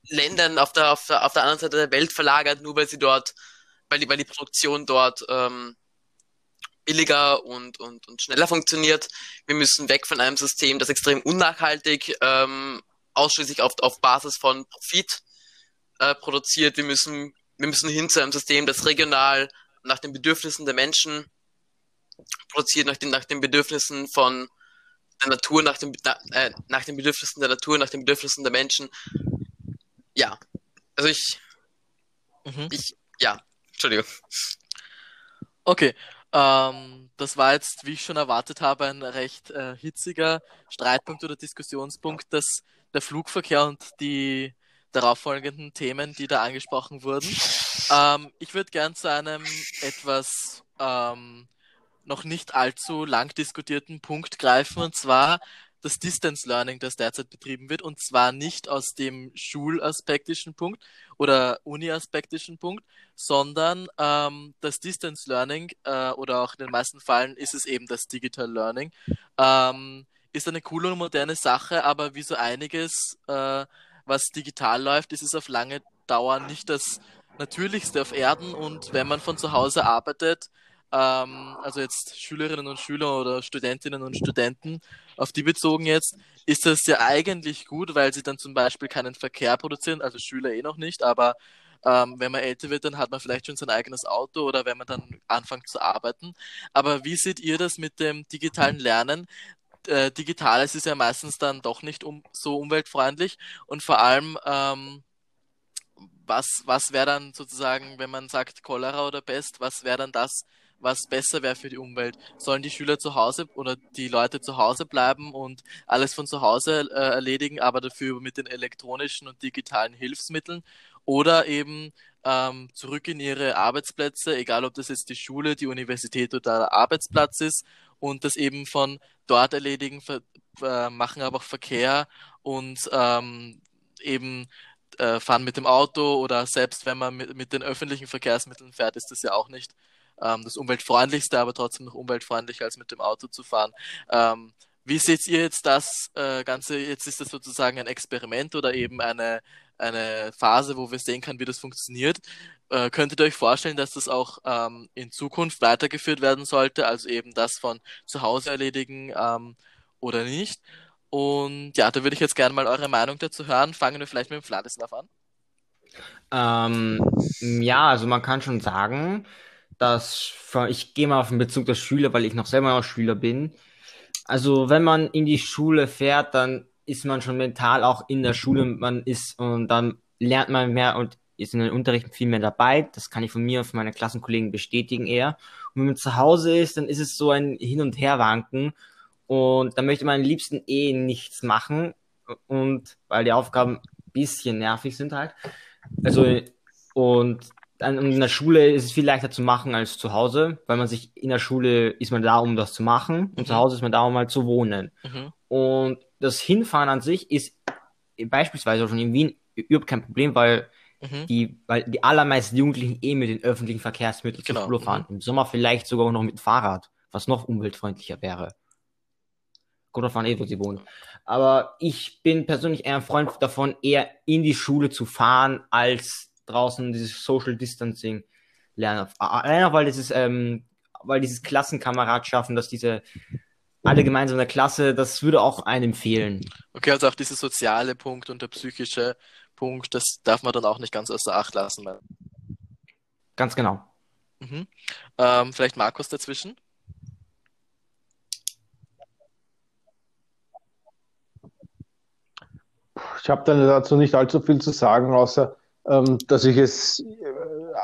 Ländern auf der, auf der, auf der anderen Seite der Welt verlagert, nur weil sie dort, weil die, weil die Produktion dort ähm, billiger und, und, und schneller funktioniert. Wir müssen weg von einem System, das extrem unnachhaltig ähm, ausschließlich auf, auf Basis von Profit äh, produziert. Wir müssen, wir müssen hin zu einem System, das regional nach den Bedürfnissen der Menschen produziert, nach den, nach den Bedürfnissen von der Natur, nach, dem, na, äh, nach den Bedürfnissen der Natur, nach den Bedürfnissen der Menschen. Ja, also ich, Mhm. ich, ja, Entschuldigung. Okay, ähm, das war jetzt, wie ich schon erwartet habe, ein recht äh, hitziger Streitpunkt oder Diskussionspunkt, dass der Flugverkehr und die darauffolgenden Themen, die da angesprochen wurden. Ähm, ich würde gern zu einem etwas ähm, noch nicht allzu lang diskutierten Punkt greifen, und zwar das Distance Learning, das derzeit betrieben wird, und zwar nicht aus dem schulaspektischen Punkt oder uni-aspektischen Punkt, sondern ähm, das Distance Learning äh, oder auch in den meisten Fällen ist es eben das Digital Learning. Ähm, ist eine coole und moderne Sache, aber wie so einiges, äh, was digital läuft, ist es auf lange Dauer nicht das Natürlichste auf Erden und wenn man von zu Hause arbeitet, ähm, also jetzt Schülerinnen und Schüler oder Studentinnen und Studenten, auf die bezogen jetzt, ist das ja eigentlich gut, weil sie dann zum Beispiel keinen Verkehr produzieren, also Schüler eh noch nicht, aber ähm, wenn man älter wird, dann hat man vielleicht schon sein eigenes Auto oder wenn man dann anfängt zu arbeiten. Aber wie seht ihr das mit dem digitalen Lernen? Äh, Digitales ist ja meistens dann doch nicht um, so umweltfreundlich und vor allem, ähm, was, was wäre dann sozusagen, wenn man sagt Cholera oder Pest, was wäre dann das, was besser wäre für die Umwelt? Sollen die Schüler zu Hause oder die Leute zu Hause bleiben und alles von zu Hause äh, erledigen, aber dafür mit den elektronischen und digitalen Hilfsmitteln? Oder eben ähm, zurück in ihre Arbeitsplätze, egal ob das jetzt die Schule, die Universität oder der Arbeitsplatz ist und das eben von dort erledigen, äh, machen aber auch Verkehr und ähm, eben äh, fahren mit dem Auto oder selbst wenn man mit, mit den öffentlichen Verkehrsmitteln fährt, ist das ja auch nicht ähm, das umweltfreundlichste, aber trotzdem noch umweltfreundlicher als mit dem Auto zu fahren. Ähm, wie seht ihr jetzt das äh, Ganze? Jetzt ist das sozusagen ein Experiment oder eben eine, eine Phase, wo wir sehen können, wie das funktioniert. Äh, könntet ihr euch vorstellen, dass das auch ähm, in Zukunft weitergeführt werden sollte, also eben das von zu Hause erledigen ähm, oder nicht? Und ja, da würde ich jetzt gerne mal eure Meinung dazu hören. Fangen wir vielleicht mit dem Vladislav an. Ähm, ja, also man kann schon sagen, dass ich gehe mal auf den Bezug der Schüler, weil ich noch selber noch Schüler bin. Also wenn man in die Schule fährt, dann ist man schon mental auch in der Schule, man ist und dann lernt man mehr und ist in den Unterrichten viel mehr dabei. Das kann ich von mir und von meinen Klassenkollegen bestätigen eher. Und wenn man zu Hause ist, dann ist es so ein Hin- und Herwanken. Und dann möchte man am liebsten eh nichts machen. Und weil die Aufgaben ein bisschen nervig sind halt. Also, und dann in der Schule ist es viel leichter zu machen als zu Hause, weil man sich in der Schule ist man da, um das zu machen und mhm. zu Hause ist man da, um mal zu wohnen. Mhm. Und das Hinfahren an sich ist beispielsweise schon in Wien überhaupt kein Problem, weil mhm. die, weil die allermeisten Jugendlichen eh mit den öffentlichen Verkehrsmitteln genau. zur Schule fahren. Mhm. Im Sommer vielleicht sogar noch mit dem Fahrrad, was noch umweltfreundlicher wäre. Kommt davon eh, wo sie wohnen. Aber ich bin persönlich eher ein Freund davon, eher in die Schule zu fahren, als draußen dieses Social Distancing lernen. Allein auch, weil dieses, ähm, weil dieses Klassenkameradschaften, dass diese alle gemeinsam in der Klasse, das würde auch einem fehlen. Okay, also auch dieser soziale Punkt und der psychische Punkt, das darf man dann auch nicht ganz außer Acht lassen. Ganz genau. Mhm. Ähm, vielleicht Markus dazwischen? Ich habe dann dazu nicht allzu viel zu sagen, außer ähm, dass ich es äh,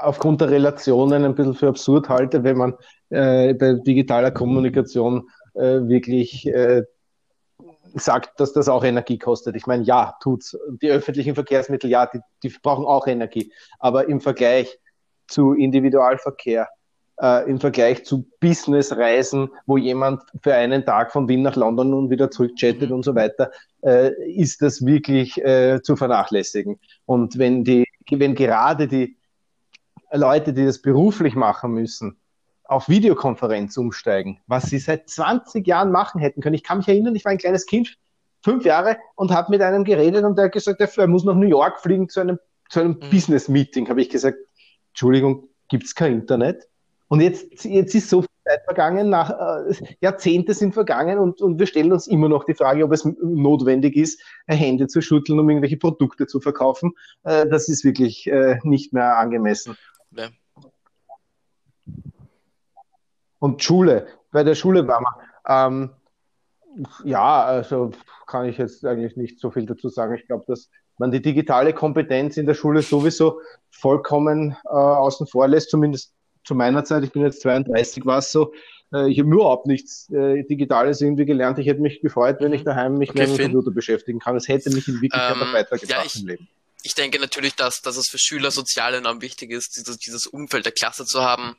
aufgrund der Relationen ein bisschen für absurd halte, wenn man äh, bei digitaler Kommunikation äh, wirklich äh, sagt, dass das auch Energie kostet. Ich meine, ja, tut's. Die öffentlichen Verkehrsmittel, ja, die, die brauchen auch Energie. Aber im Vergleich zu Individualverkehr, äh, im Vergleich zu Businessreisen, wo jemand für einen Tag von Wien nach London und wieder zurückchattet mhm. und so weiter, äh, ist das wirklich äh, zu vernachlässigen. Und wenn die, wenn gerade die Leute, die das beruflich machen müssen, auf Videokonferenz umsteigen, was sie seit 20 Jahren machen hätten können. Ich kann mich erinnern, ich war ein kleines Kind, fünf Jahre, und habe mit einem geredet und der hat gesagt, er muss nach New York fliegen zu einem, zu einem mhm. Business-Meeting. Habe ich gesagt, Entschuldigung, gibt es kein Internet? Und jetzt, jetzt ist so viel Zeit vergangen, nach, äh, Jahrzehnte sind vergangen und, und wir stellen uns immer noch die Frage, ob es notwendig ist, Hände zu schütteln, um irgendwelche Produkte zu verkaufen. Äh, das ist wirklich äh, nicht mehr angemessen. Ja. Und Schule, bei der Schule war man. Ähm, ja, also kann ich jetzt eigentlich nicht so viel dazu sagen. Ich glaube, dass man die digitale Kompetenz in der Schule sowieso vollkommen äh, außen vor lässt, zumindest zu meiner Zeit, ich bin jetzt 32, war es so, äh, ich habe überhaupt nichts äh, Digitales irgendwie gelernt. Ich hätte mich gefreut, wenn ich mhm. daheim mich okay, mit dem Computer beschäftigen kann. Es hätte mich in Wirklichkeit ähm, weitergebracht ja, ich, im Leben. Ich denke natürlich, dass, dass es für Schüler sozial enorm wichtig ist, dieses, dieses Umfeld der Klasse zu haben.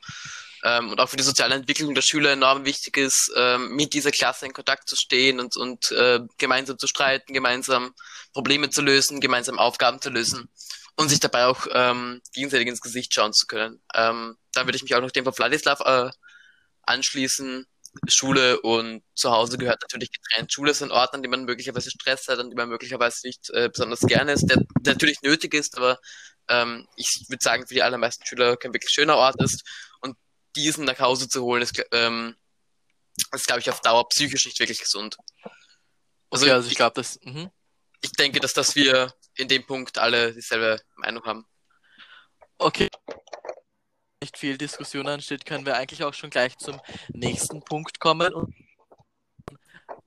Ähm, und auch für die soziale Entwicklung der Schüler enorm wichtig ist, ähm, mit dieser Klasse in Kontakt zu stehen und, und äh, gemeinsam zu streiten, gemeinsam Probleme zu lösen, gemeinsam Aufgaben zu lösen und sich dabei auch ähm, gegenseitig ins Gesicht schauen zu können. Ähm, dann würde ich mich auch noch dem von Vladislav äh, anschließen. Schule und zu Hause gehört natürlich getrennt. Schule ist ein Ort, an dem man möglicherweise Stress hat, an dem man möglicherweise nicht äh, besonders gerne ist, der, der natürlich nötig ist, aber ähm, ich würde sagen, für die allermeisten Schüler kein wirklich schöner Ort ist. Und diesen nach Hause zu holen, ist, ähm, ist glaube ich, auf Dauer psychisch nicht wirklich gesund. Also, okay, also ich, ich glaube, das. Mh. Ich denke, dass, dass wir in dem Punkt alle dieselbe Meinung haben. Okay. Nicht viel Diskussion ansteht, können wir eigentlich auch schon gleich zum nächsten Punkt kommen.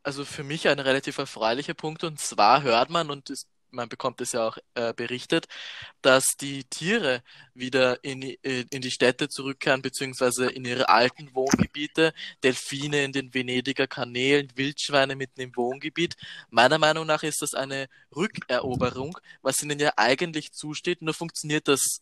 also für mich ein relativ erfreulicher Punkt und zwar hört man und das man bekommt es ja auch äh, berichtet, dass die Tiere wieder in, äh, in die Städte zurückkehren, beziehungsweise in ihre alten Wohngebiete, Delfine in den Venediger Kanälen, Wildschweine mitten im Wohngebiet. Meiner Meinung nach ist das eine Rückeroberung, was ihnen ja eigentlich zusteht, nur funktioniert das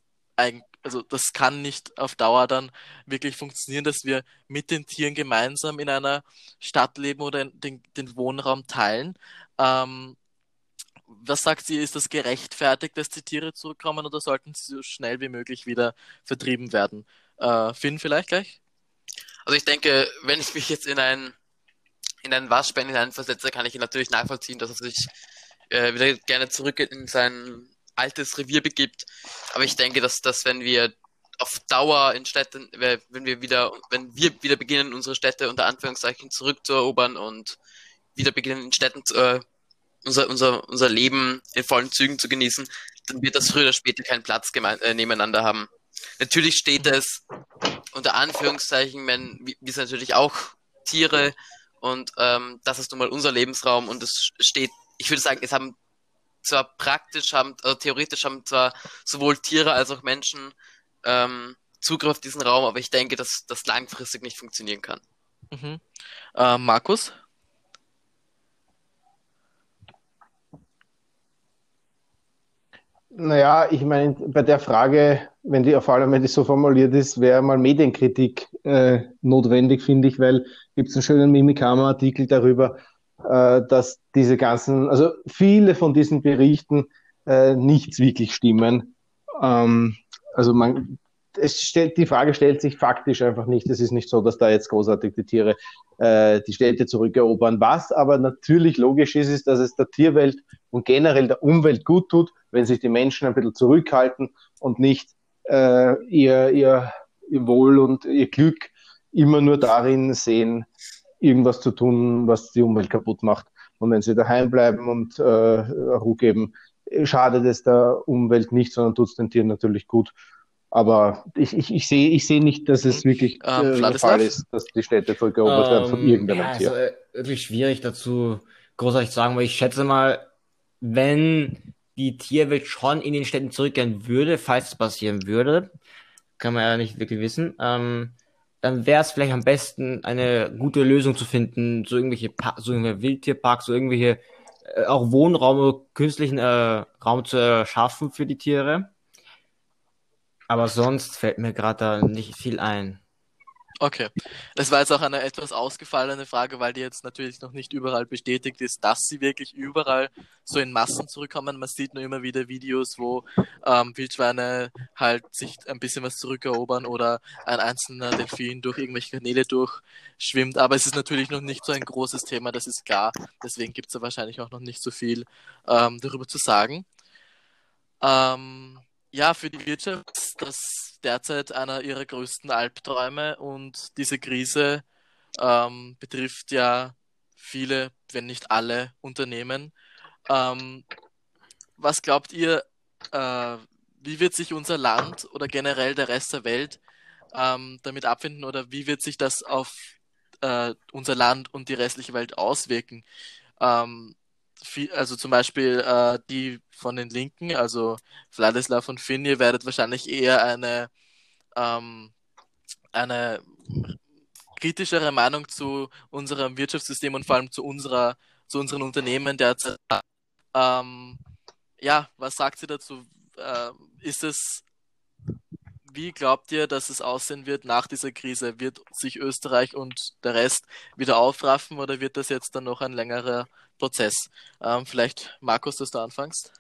also das kann nicht auf Dauer dann wirklich funktionieren, dass wir mit den Tieren gemeinsam in einer Stadt leben oder den, den Wohnraum teilen. Ähm, was sagt sie, ist das gerechtfertigt, dass die Tiere zurückkommen oder sollten sie so schnell wie möglich wieder vertrieben werden? Äh, Finn vielleicht gleich? Also ich denke, wenn ich mich jetzt in ein in einen Waschbär hineinversetze, kann ich ihn natürlich nachvollziehen, dass er sich äh, wieder gerne zurück in sein altes Revier begibt. Aber ich denke, dass, dass wenn wir auf Dauer in Städten, wenn wir wieder, wenn wir wieder beginnen, unsere Städte unter Anführungszeichen zurückzuerobern und wieder beginnen, in Städten äh, unser, unser, unser Leben in vollen Zügen zu genießen, dann wird das früher oder später keinen Platz äh, nebeneinander haben. Natürlich steht es unter Anführungszeichen, wenn, wir sind natürlich auch Tiere und ähm, das ist nun mal unser Lebensraum und es steht, ich würde sagen, es haben zwar praktisch, haben, also theoretisch haben zwar sowohl Tiere als auch Menschen ähm, Zugriff auf diesen Raum, aber ich denke, dass das langfristig nicht funktionieren kann. Mhm. Äh, Markus? Naja, ich meine, bei der Frage, wenn die vor allem, wenn die so formuliert ist, wäre mal Medienkritik äh, notwendig, finde ich, weil gibt es einen schönen Mimikama-Artikel darüber, äh, dass diese ganzen, also viele von diesen Berichten äh, nichts wirklich stimmen. Ähm, also man, es stellt, die Frage stellt sich faktisch einfach nicht. Es ist nicht so, dass da jetzt großartig die Tiere äh, die Städte zurückerobern. Was aber natürlich logisch ist, ist, dass es der Tierwelt und generell der Umwelt gut tut, wenn sich die Menschen ein bisschen zurückhalten und nicht äh, ihr, ihr, ihr Wohl und ihr Glück immer nur darin sehen, irgendwas zu tun, was die Umwelt kaputt macht. Und wenn sie daheim bleiben und äh, Ruhe geben, schadet es der Umwelt nicht, sondern tut es den Tieren natürlich gut. Aber ich, ich, ich sehe ich seh nicht, dass es wirklich ähm, äh, der Fall ist, dass die Städte zurückerobert ähm, werden von ähm, irgendeinem ja, Tier. Also, äh, wirklich schwierig dazu großartig zu sagen, weil ich schätze mal, wenn die Tierwelt schon in den Städten zurückkehren würde, falls es passieren würde, kann man ja nicht wirklich wissen, ähm, dann wäre es vielleicht am besten, eine gute Lösung zu finden, so irgendwelche, pa so irgendwelche Wildtierparks, so irgendwelche äh, auch Wohnraum, künstlichen äh, Raum zu erschaffen für die Tiere aber sonst fällt mir gerade da nicht viel ein. Okay. Das war jetzt auch eine etwas ausgefallene Frage, weil die jetzt natürlich noch nicht überall bestätigt ist, dass sie wirklich überall so in Massen zurückkommen. Man sieht nur immer wieder Videos, wo ähm, Wildschweine halt sich ein bisschen was zurückerobern oder ein einzelner Delfin durch irgendwelche Kanäle durchschwimmt. Aber es ist natürlich noch nicht so ein großes Thema, das ist klar. Deswegen gibt es da wahrscheinlich auch noch nicht so viel ähm, darüber zu sagen. Ähm, ja, für die Wirtschaft das derzeit einer ihrer größten Albträume und diese Krise ähm, betrifft ja viele, wenn nicht alle Unternehmen. Ähm, was glaubt ihr, äh, wie wird sich unser Land oder generell der Rest der Welt ähm, damit abfinden oder wie wird sich das auf äh, unser Land und die restliche Welt auswirken? Ähm, viel, also zum Beispiel äh, die von den Linken, also Vladislav und Finn, ihr werdet wahrscheinlich eher eine, ähm, eine kritischere Meinung zu unserem Wirtschaftssystem und vor allem zu unserer, zu unseren Unternehmen derzeit. Ähm, ja, was sagt sie dazu? Äh, ist es, wie glaubt ihr, dass es aussehen wird nach dieser Krise? Wird sich Österreich und der Rest wieder aufraffen oder wird das jetzt dann noch ein längerer Prozess. Ähm, vielleicht, Markus, dass du anfängst.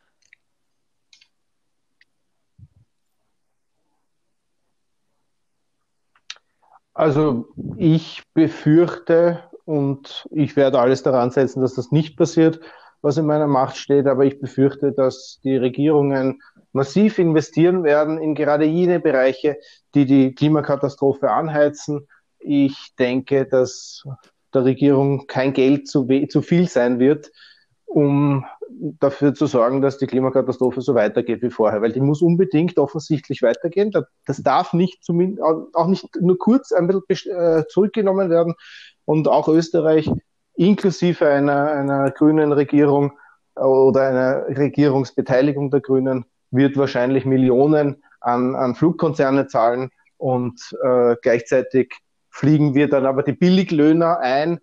Also ich befürchte und ich werde alles daran setzen, dass das nicht passiert, was in meiner Macht steht, aber ich befürchte, dass die Regierungen massiv investieren werden in gerade jene Bereiche, die die Klimakatastrophe anheizen. Ich denke, dass der Regierung kein Geld zu, zu viel sein wird, um dafür zu sorgen, dass die Klimakatastrophe so weitergeht wie vorher, weil die muss unbedingt offensichtlich weitergehen. Das darf nicht zumindest auch nicht nur kurz ein bisschen äh, zurückgenommen werden und auch Österreich inklusive einer, einer grünen Regierung oder einer Regierungsbeteiligung der Grünen wird wahrscheinlich Millionen an, an Flugkonzerne zahlen und äh, gleichzeitig fliegen wir dann aber die Billiglöhner ein,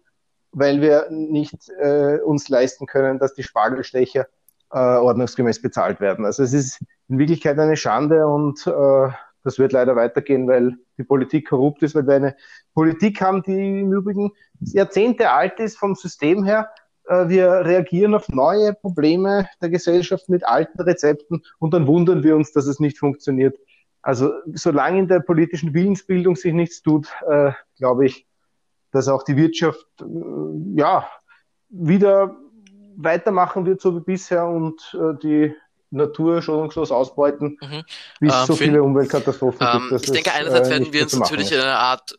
weil wir nicht äh, uns leisten können, dass die Spargelstecher äh, ordnungsgemäß bezahlt werden. Also es ist in Wirklichkeit eine Schande und äh, das wird leider weitergehen, weil die Politik korrupt ist, weil wir eine Politik haben, die im Übrigen Jahrzehnte alt ist vom System her. Äh, wir reagieren auf neue Probleme der Gesellschaft mit alten Rezepten und dann wundern wir uns, dass es nicht funktioniert. Also solange in der politischen Willensbildung sich nichts tut, äh, glaube ich, dass auch die Wirtschaft äh, ja wieder weitermachen wird, so wie bisher und äh, die Natur schonungslos ausbeuten, mhm. bis es äh, so viele Umweltkatastrophen ähm, gibt. Ich denke, einerseits äh, werden wir uns natürlich in einer Art,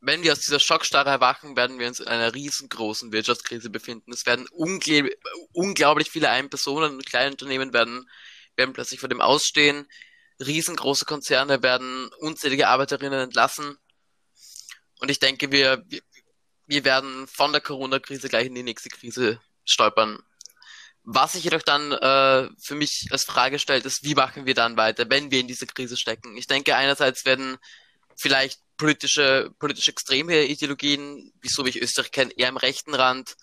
wenn wir aus dieser Schockstarre erwachen, werden wir uns in einer riesengroßen Wirtschaftskrise befinden. Es werden ungl unglaublich viele Einpersonen und Kleinunternehmen werden, werden plötzlich vor dem Ausstehen. Riesengroße Konzerne werden unzählige Arbeiterinnen entlassen. Und ich denke, wir, wir werden von der Corona-Krise gleich in die nächste Krise stolpern. Was sich jedoch dann äh, für mich als Frage stellt, ist, wie machen wir dann weiter, wenn wir in diese Krise stecken? Ich denke, einerseits werden vielleicht politische, politische extreme Ideologien, wie so wie ich Österreich kenne, eher am rechten Rand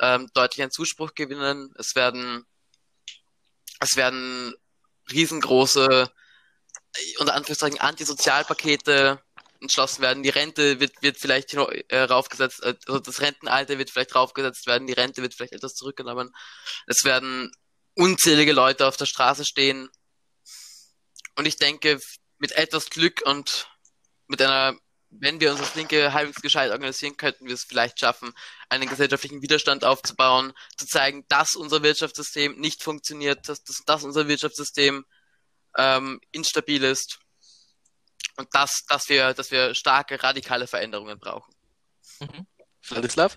ähm, deutlich einen Zuspruch gewinnen. Es werden, es werden riesengroße, unter Anführungszeichen, Antisozialpakete entschlossen werden. Die Rente wird, wird vielleicht äh, raufgesetzt, äh, also das Rentenalter wird vielleicht raufgesetzt werden, die Rente wird vielleicht etwas zurückgenommen. Es werden unzählige Leute auf der Straße stehen. Und ich denke, mit etwas Glück und mit einer, wenn wir uns als Linke halbwegs gescheit organisieren, könnten wir es vielleicht schaffen, einen gesellschaftlichen Widerstand aufzubauen, zu zeigen, dass unser Wirtschaftssystem nicht funktioniert, dass, dass, dass unser Wirtschaftssystem ähm, instabil ist und das, dass wir, dass wir starke, radikale Veränderungen brauchen. Mhm. Vladislav?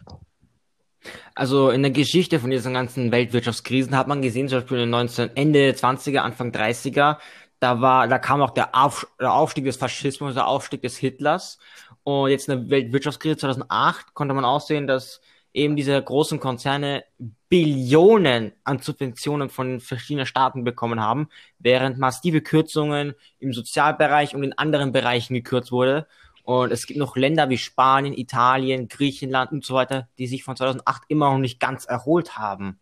Also in der Geschichte von diesen ganzen Weltwirtschaftskrisen hat man gesehen, zum Beispiel in den 19, Ende 20er, Anfang 30er, da war, da kam auch der, Auf, der Aufstieg des Faschismus, der Aufstieg des Hitlers. Und jetzt in der Weltwirtschaftskrise 2008 konnte man auch sehen, dass eben diese großen Konzerne Billionen an Subventionen von verschiedenen Staaten bekommen haben, während massive Kürzungen im Sozialbereich und in anderen Bereichen gekürzt wurde. Und es gibt noch Länder wie Spanien, Italien, Griechenland und so weiter, die sich von 2008 immer noch nicht ganz erholt haben.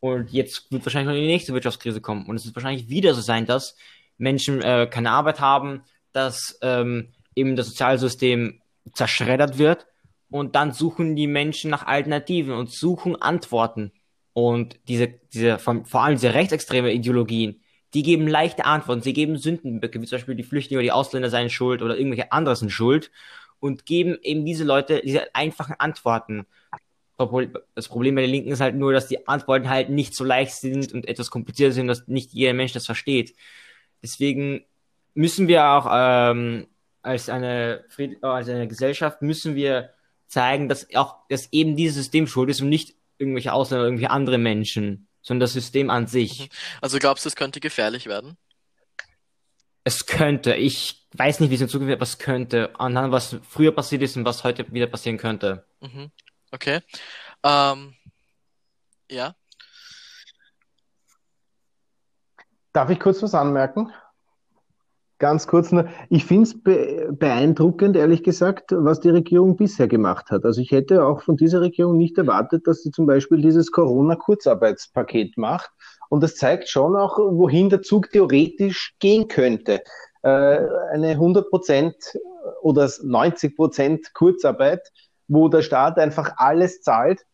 Und jetzt wird wahrscheinlich noch die nächste Wirtschaftskrise kommen. Und es wird wahrscheinlich wieder so sein, dass Menschen äh, keine Arbeit haben, dass ähm, eben das Sozialsystem zerschreddert wird und dann suchen die Menschen nach Alternativen und suchen Antworten. Und diese, diese, vor allem diese rechtsextreme Ideologien, die geben leichte Antworten. Sie geben Sündenböcke, wie zum Beispiel die Flüchtlinge oder die Ausländer seien schuld oder irgendwelche anderen sind schuld und geben eben diese Leute diese einfachen Antworten. Das Problem bei den Linken ist halt nur, dass die Antworten halt nicht so leicht sind und etwas komplizierter sind, dass nicht jeder Mensch das versteht. Deswegen müssen wir auch ähm, als eine als eine Gesellschaft müssen wir zeigen, dass auch, dass eben dieses System schuld ist und nicht irgendwelche Ausländer oder irgendwelche andere Menschen, sondern das System an sich. Mhm. Also glaubst du, es könnte gefährlich werden? Es könnte. Ich weiß nicht, wie es in Zukunft wird, aber es könnte. Anhand was früher passiert ist und was heute wieder passieren könnte. Mhm. Okay. Ähm, ja. Darf ich kurz was anmerken? Ganz kurz nur, ich finde es be beeindruckend, ehrlich gesagt, was die Regierung bisher gemacht hat. Also ich hätte auch von dieser Regierung nicht erwartet, dass sie zum Beispiel dieses Corona-Kurzarbeitspaket macht. Und das zeigt schon auch, wohin der Zug theoretisch gehen könnte. Äh, eine 100 Prozent oder 90 Prozent Kurzarbeit, wo der Staat einfach alles zahlt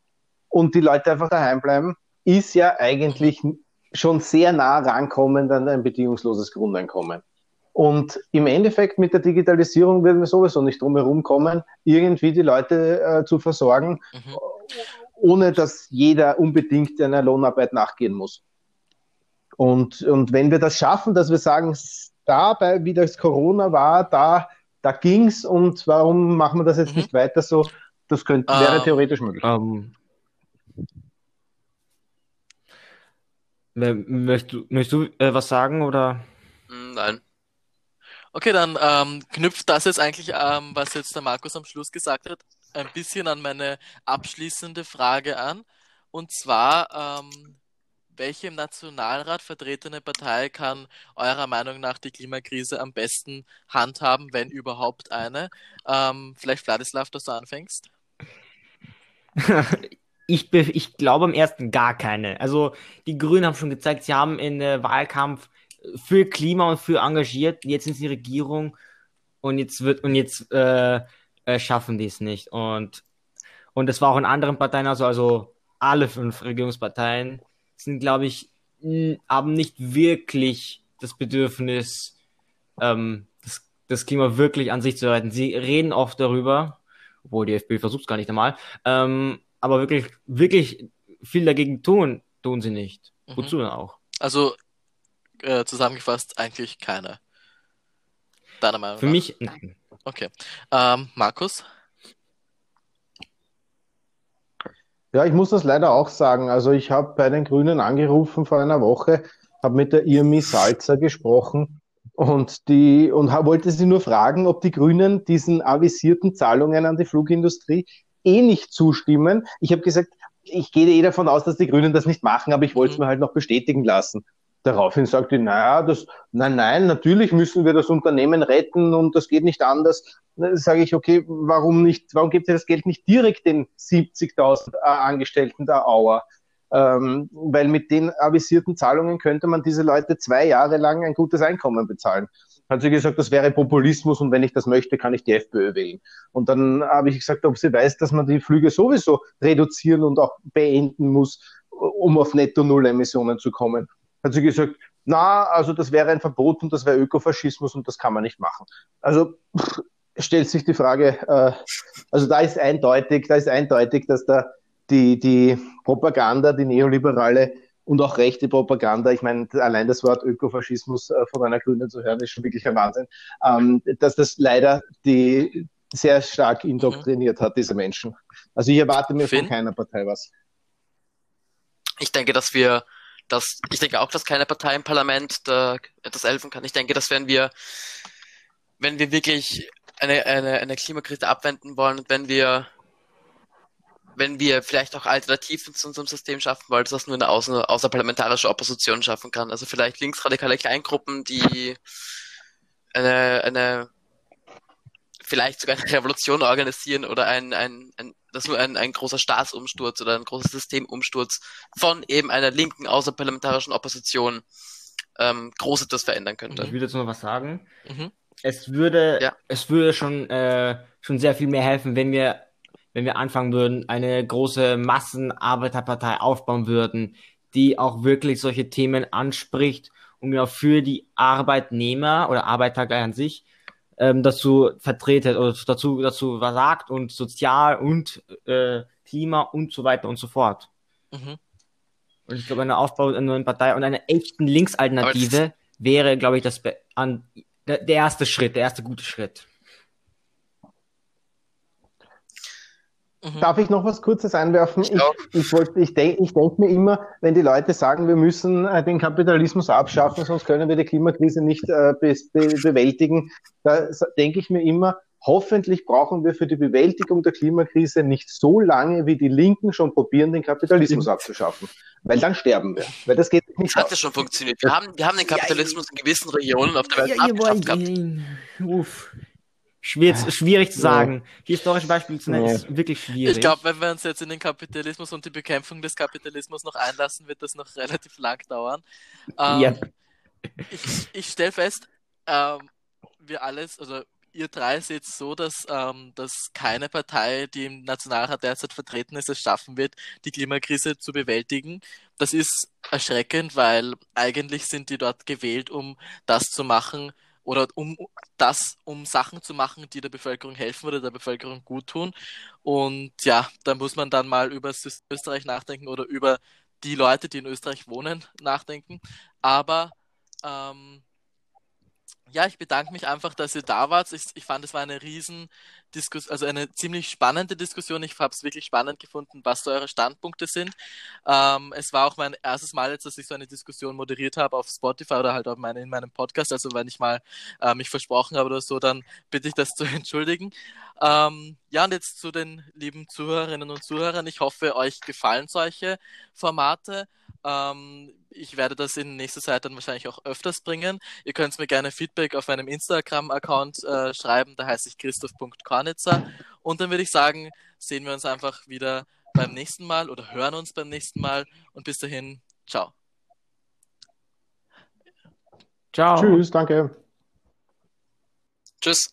und die Leute einfach daheim bleiben, ist ja eigentlich schon sehr nah rankommend an ein bedingungsloses Grundeinkommen. Und im Endeffekt mit der Digitalisierung werden wir sowieso nicht drum herum kommen, irgendwie die Leute äh, zu versorgen, mhm. ohne dass jeder unbedingt einer Lohnarbeit nachgehen muss. Und, und wenn wir das schaffen, dass wir sagen, da, bei, wie das Corona war, da, da ging's und warum machen wir das jetzt Mhm. nicht weiter so? Das könnte, wäre Ähm, theoretisch möglich. Ähm, wer- möchtest du, möchtest du äh, was sagen oder? Hm, Nein. Okay, dann ähm, knüpft das jetzt eigentlich, ähm, was jetzt der Markus am Schluss gesagt hat, ein bisschen an meine abschließende Frage an. Und zwar, ähm, welche im Nationalrat vertretene Partei kann eurer Meinung nach die Klimakrise am besten handhaben, wenn überhaupt eine? Ähm, vielleicht Vladislav, dass du anfängst. Ich, ich glaube am ersten gar keine. Also die Grünen haben schon gezeigt, sie haben in der Wahlkampf für Klima und für engagiert. Jetzt sind sie Regierung und jetzt wird und jetzt äh, äh, schaffen die es nicht. Und und das war auch in anderen Parteien also also alle fünf Regierungsparteien sind, glaube ich, haben nicht wirklich das Bedürfnis, ähm, das, das Klima wirklich an sich zu retten. Sie reden oft darüber, obwohl die FPÖ versucht es gar nicht einmal, ähm, aber wirklich, wirklich viel dagegen tun, tun sie nicht. Mhm. Wozu denn auch? Also äh, zusammengefasst eigentlich keine. Deiner Meinung Für nach? mich, nein. Okay. Ähm, Markus? Ja, ich muss das leider auch sagen. Also ich habe bei den Grünen angerufen vor einer Woche, habe mit der Irmi Salzer gesprochen und die und wollte sie nur fragen, ob die Grünen diesen avisierten Zahlungen an die Flugindustrie eh nicht zustimmen. Ich habe gesagt, ich gehe eh davon aus, dass die Grünen das nicht machen, aber ich wollte es Mhm. mir halt noch bestätigen lassen. Daraufhin sagte naja, das, nein, nein, natürlich müssen wir das Unternehmen retten und das geht nicht anders. Dann sage ich, okay, warum nicht, warum gibt ihr das Geld nicht direkt den 70.000 äh, Angestellten der Auer? Ähm, weil mit den avisierten Zahlungen könnte man diese Leute zwei Jahre lang ein gutes Einkommen bezahlen. Hat sie gesagt, das wäre Populismus und wenn ich das möchte, kann ich die FPÖ wählen. Und dann habe ich gesagt, ob sie weiß, dass man die Flüge sowieso reduzieren und auch beenden muss, um auf Netto-Null-Emissionen zu kommen. Hat sie gesagt, na, also das wäre ein Verbot und das wäre Ökofaschismus und das kann man nicht machen. Also pff, stellt sich die Frage, äh, also da ist eindeutig, da ist eindeutig, dass da die, die Propaganda, die neoliberale und auch rechte Propaganda, ich meine, allein das Wort Ökofaschismus äh, von einer Grünen zu hören, ist schon wirklich ein Wahnsinn, ähm, dass das leider die sehr stark indoktriniert hat, diese Menschen. Also ich erwarte mir Finn? von keiner Partei was. Ich denke, dass wir das, ich denke auch, dass keine Partei im Parlament da etwas helfen kann. Ich denke, dass wenn wir, wenn wir wirklich eine, eine, eine Klimakrise abwenden wollen und wenn wir, wenn wir vielleicht auch Alternativen zu unserem System schaffen wollen, dass das nur eine außer, außerparlamentarische Opposition schaffen kann. Also vielleicht linksradikale Kleingruppen, die eine, eine vielleicht sogar eine Revolution organisieren oder ein, ein, ein das nur ein, ein großer Staatsumsturz oder ein großer Systemumsturz von eben einer linken außerparlamentarischen Opposition ähm, groß etwas verändern könnte. Ich würde jetzt noch was sagen. Mhm. Es würde, Ja. es würde schon, äh, schon sehr viel mehr helfen, wenn wir, wenn wir anfangen würden, eine große Massenarbeiterpartei aufbauen würden, die auch wirklich solche Themen anspricht und genau für die Arbeitnehmer oder Arbeiter an sich ähm, dazu vertreten oder dazu, dazu was sagt und sozial und äh, Klima und so weiter und so fort. Mhm. Und ich glaube, eine Aufbau einer neuen Partei und einer echten Linksalternative wäre, glaube ich, das an, der erste Schritt, der erste gute Schritt. Mhm. Darf ich noch was Kurzes einwerfen? Ich Ich, ich, wollte, ich denke ich denk mir immer, wenn die Leute sagen, wir müssen äh, den Kapitalismus abschaffen, sonst können wir die Klimakrise nicht äh, be be bewältigen, da denke ich mir immer, hoffentlich brauchen wir für die Bewältigung der Klimakrise nicht so lange, wie die Linken schon probieren, den Kapitalismus abzuschaffen. Weil dann sterben wir. Weil das geht nicht Das hat ja schon funktioniert. Wir haben, wir haben den Kapitalismus in gewissen Regionen auf der Welt abgeschafft gehabt. Uff. Schwierig, schwierig zu Ja. sagen. Historische Beispiele zu nennen Ja. ist wirklich schwierig. Ich glaube, wenn wir uns jetzt in den Kapitalismus und die Bekämpfung des Kapitalismus noch einlassen, wird das noch relativ lang dauern. Ähm, Ja. Ich, ich stelle fest, ähm, wir alles, also ihr drei seht es so, dass, ähm, dass keine Partei, die im Nationalrat derzeit vertreten ist, es schaffen wird, die Klimakrise zu bewältigen. Das ist erschreckend, weil eigentlich sind die dort gewählt, um das zu machen oder um das, um Sachen zu machen, die der Bevölkerung helfen oder der Bevölkerung gut tun. Und ja, da muss man dann mal über Österreich nachdenken oder über die Leute, die in Österreich wohnen, nachdenken. Aber ähm, ja, ich bedanke mich einfach, dass ihr da wart. Ich, ich fand, es war eine riesen Diskussion, also eine ziemlich spannende Diskussion. Ich habe es wirklich spannend gefunden, was so eure Standpunkte sind. Ähm, es war auch mein erstes Mal jetzt, dass ich so eine Diskussion moderiert habe auf Spotify oder halt auf meine, in meinem Podcast. Also wenn ich mal äh, mich versprochen habe oder so, dann bitte ich das zu entschuldigen. Ähm, ja, und jetzt zu den lieben Zuhörerinnen und Zuhörern. Ich hoffe, euch gefallen solche Formate. Ähm, ich werde das in nächster Zeit dann wahrscheinlich auch öfters bringen. Ihr könnt mir gerne Feedback auf meinem Instagram-Account äh, schreiben, da heiße ich christoph.kornitzer. Und dann würde ich sagen, sehen wir uns einfach wieder beim nächsten Mal oder hören uns beim nächsten Mal. Und bis dahin, ciao. Ciao. Tschüss, danke. Tschüss.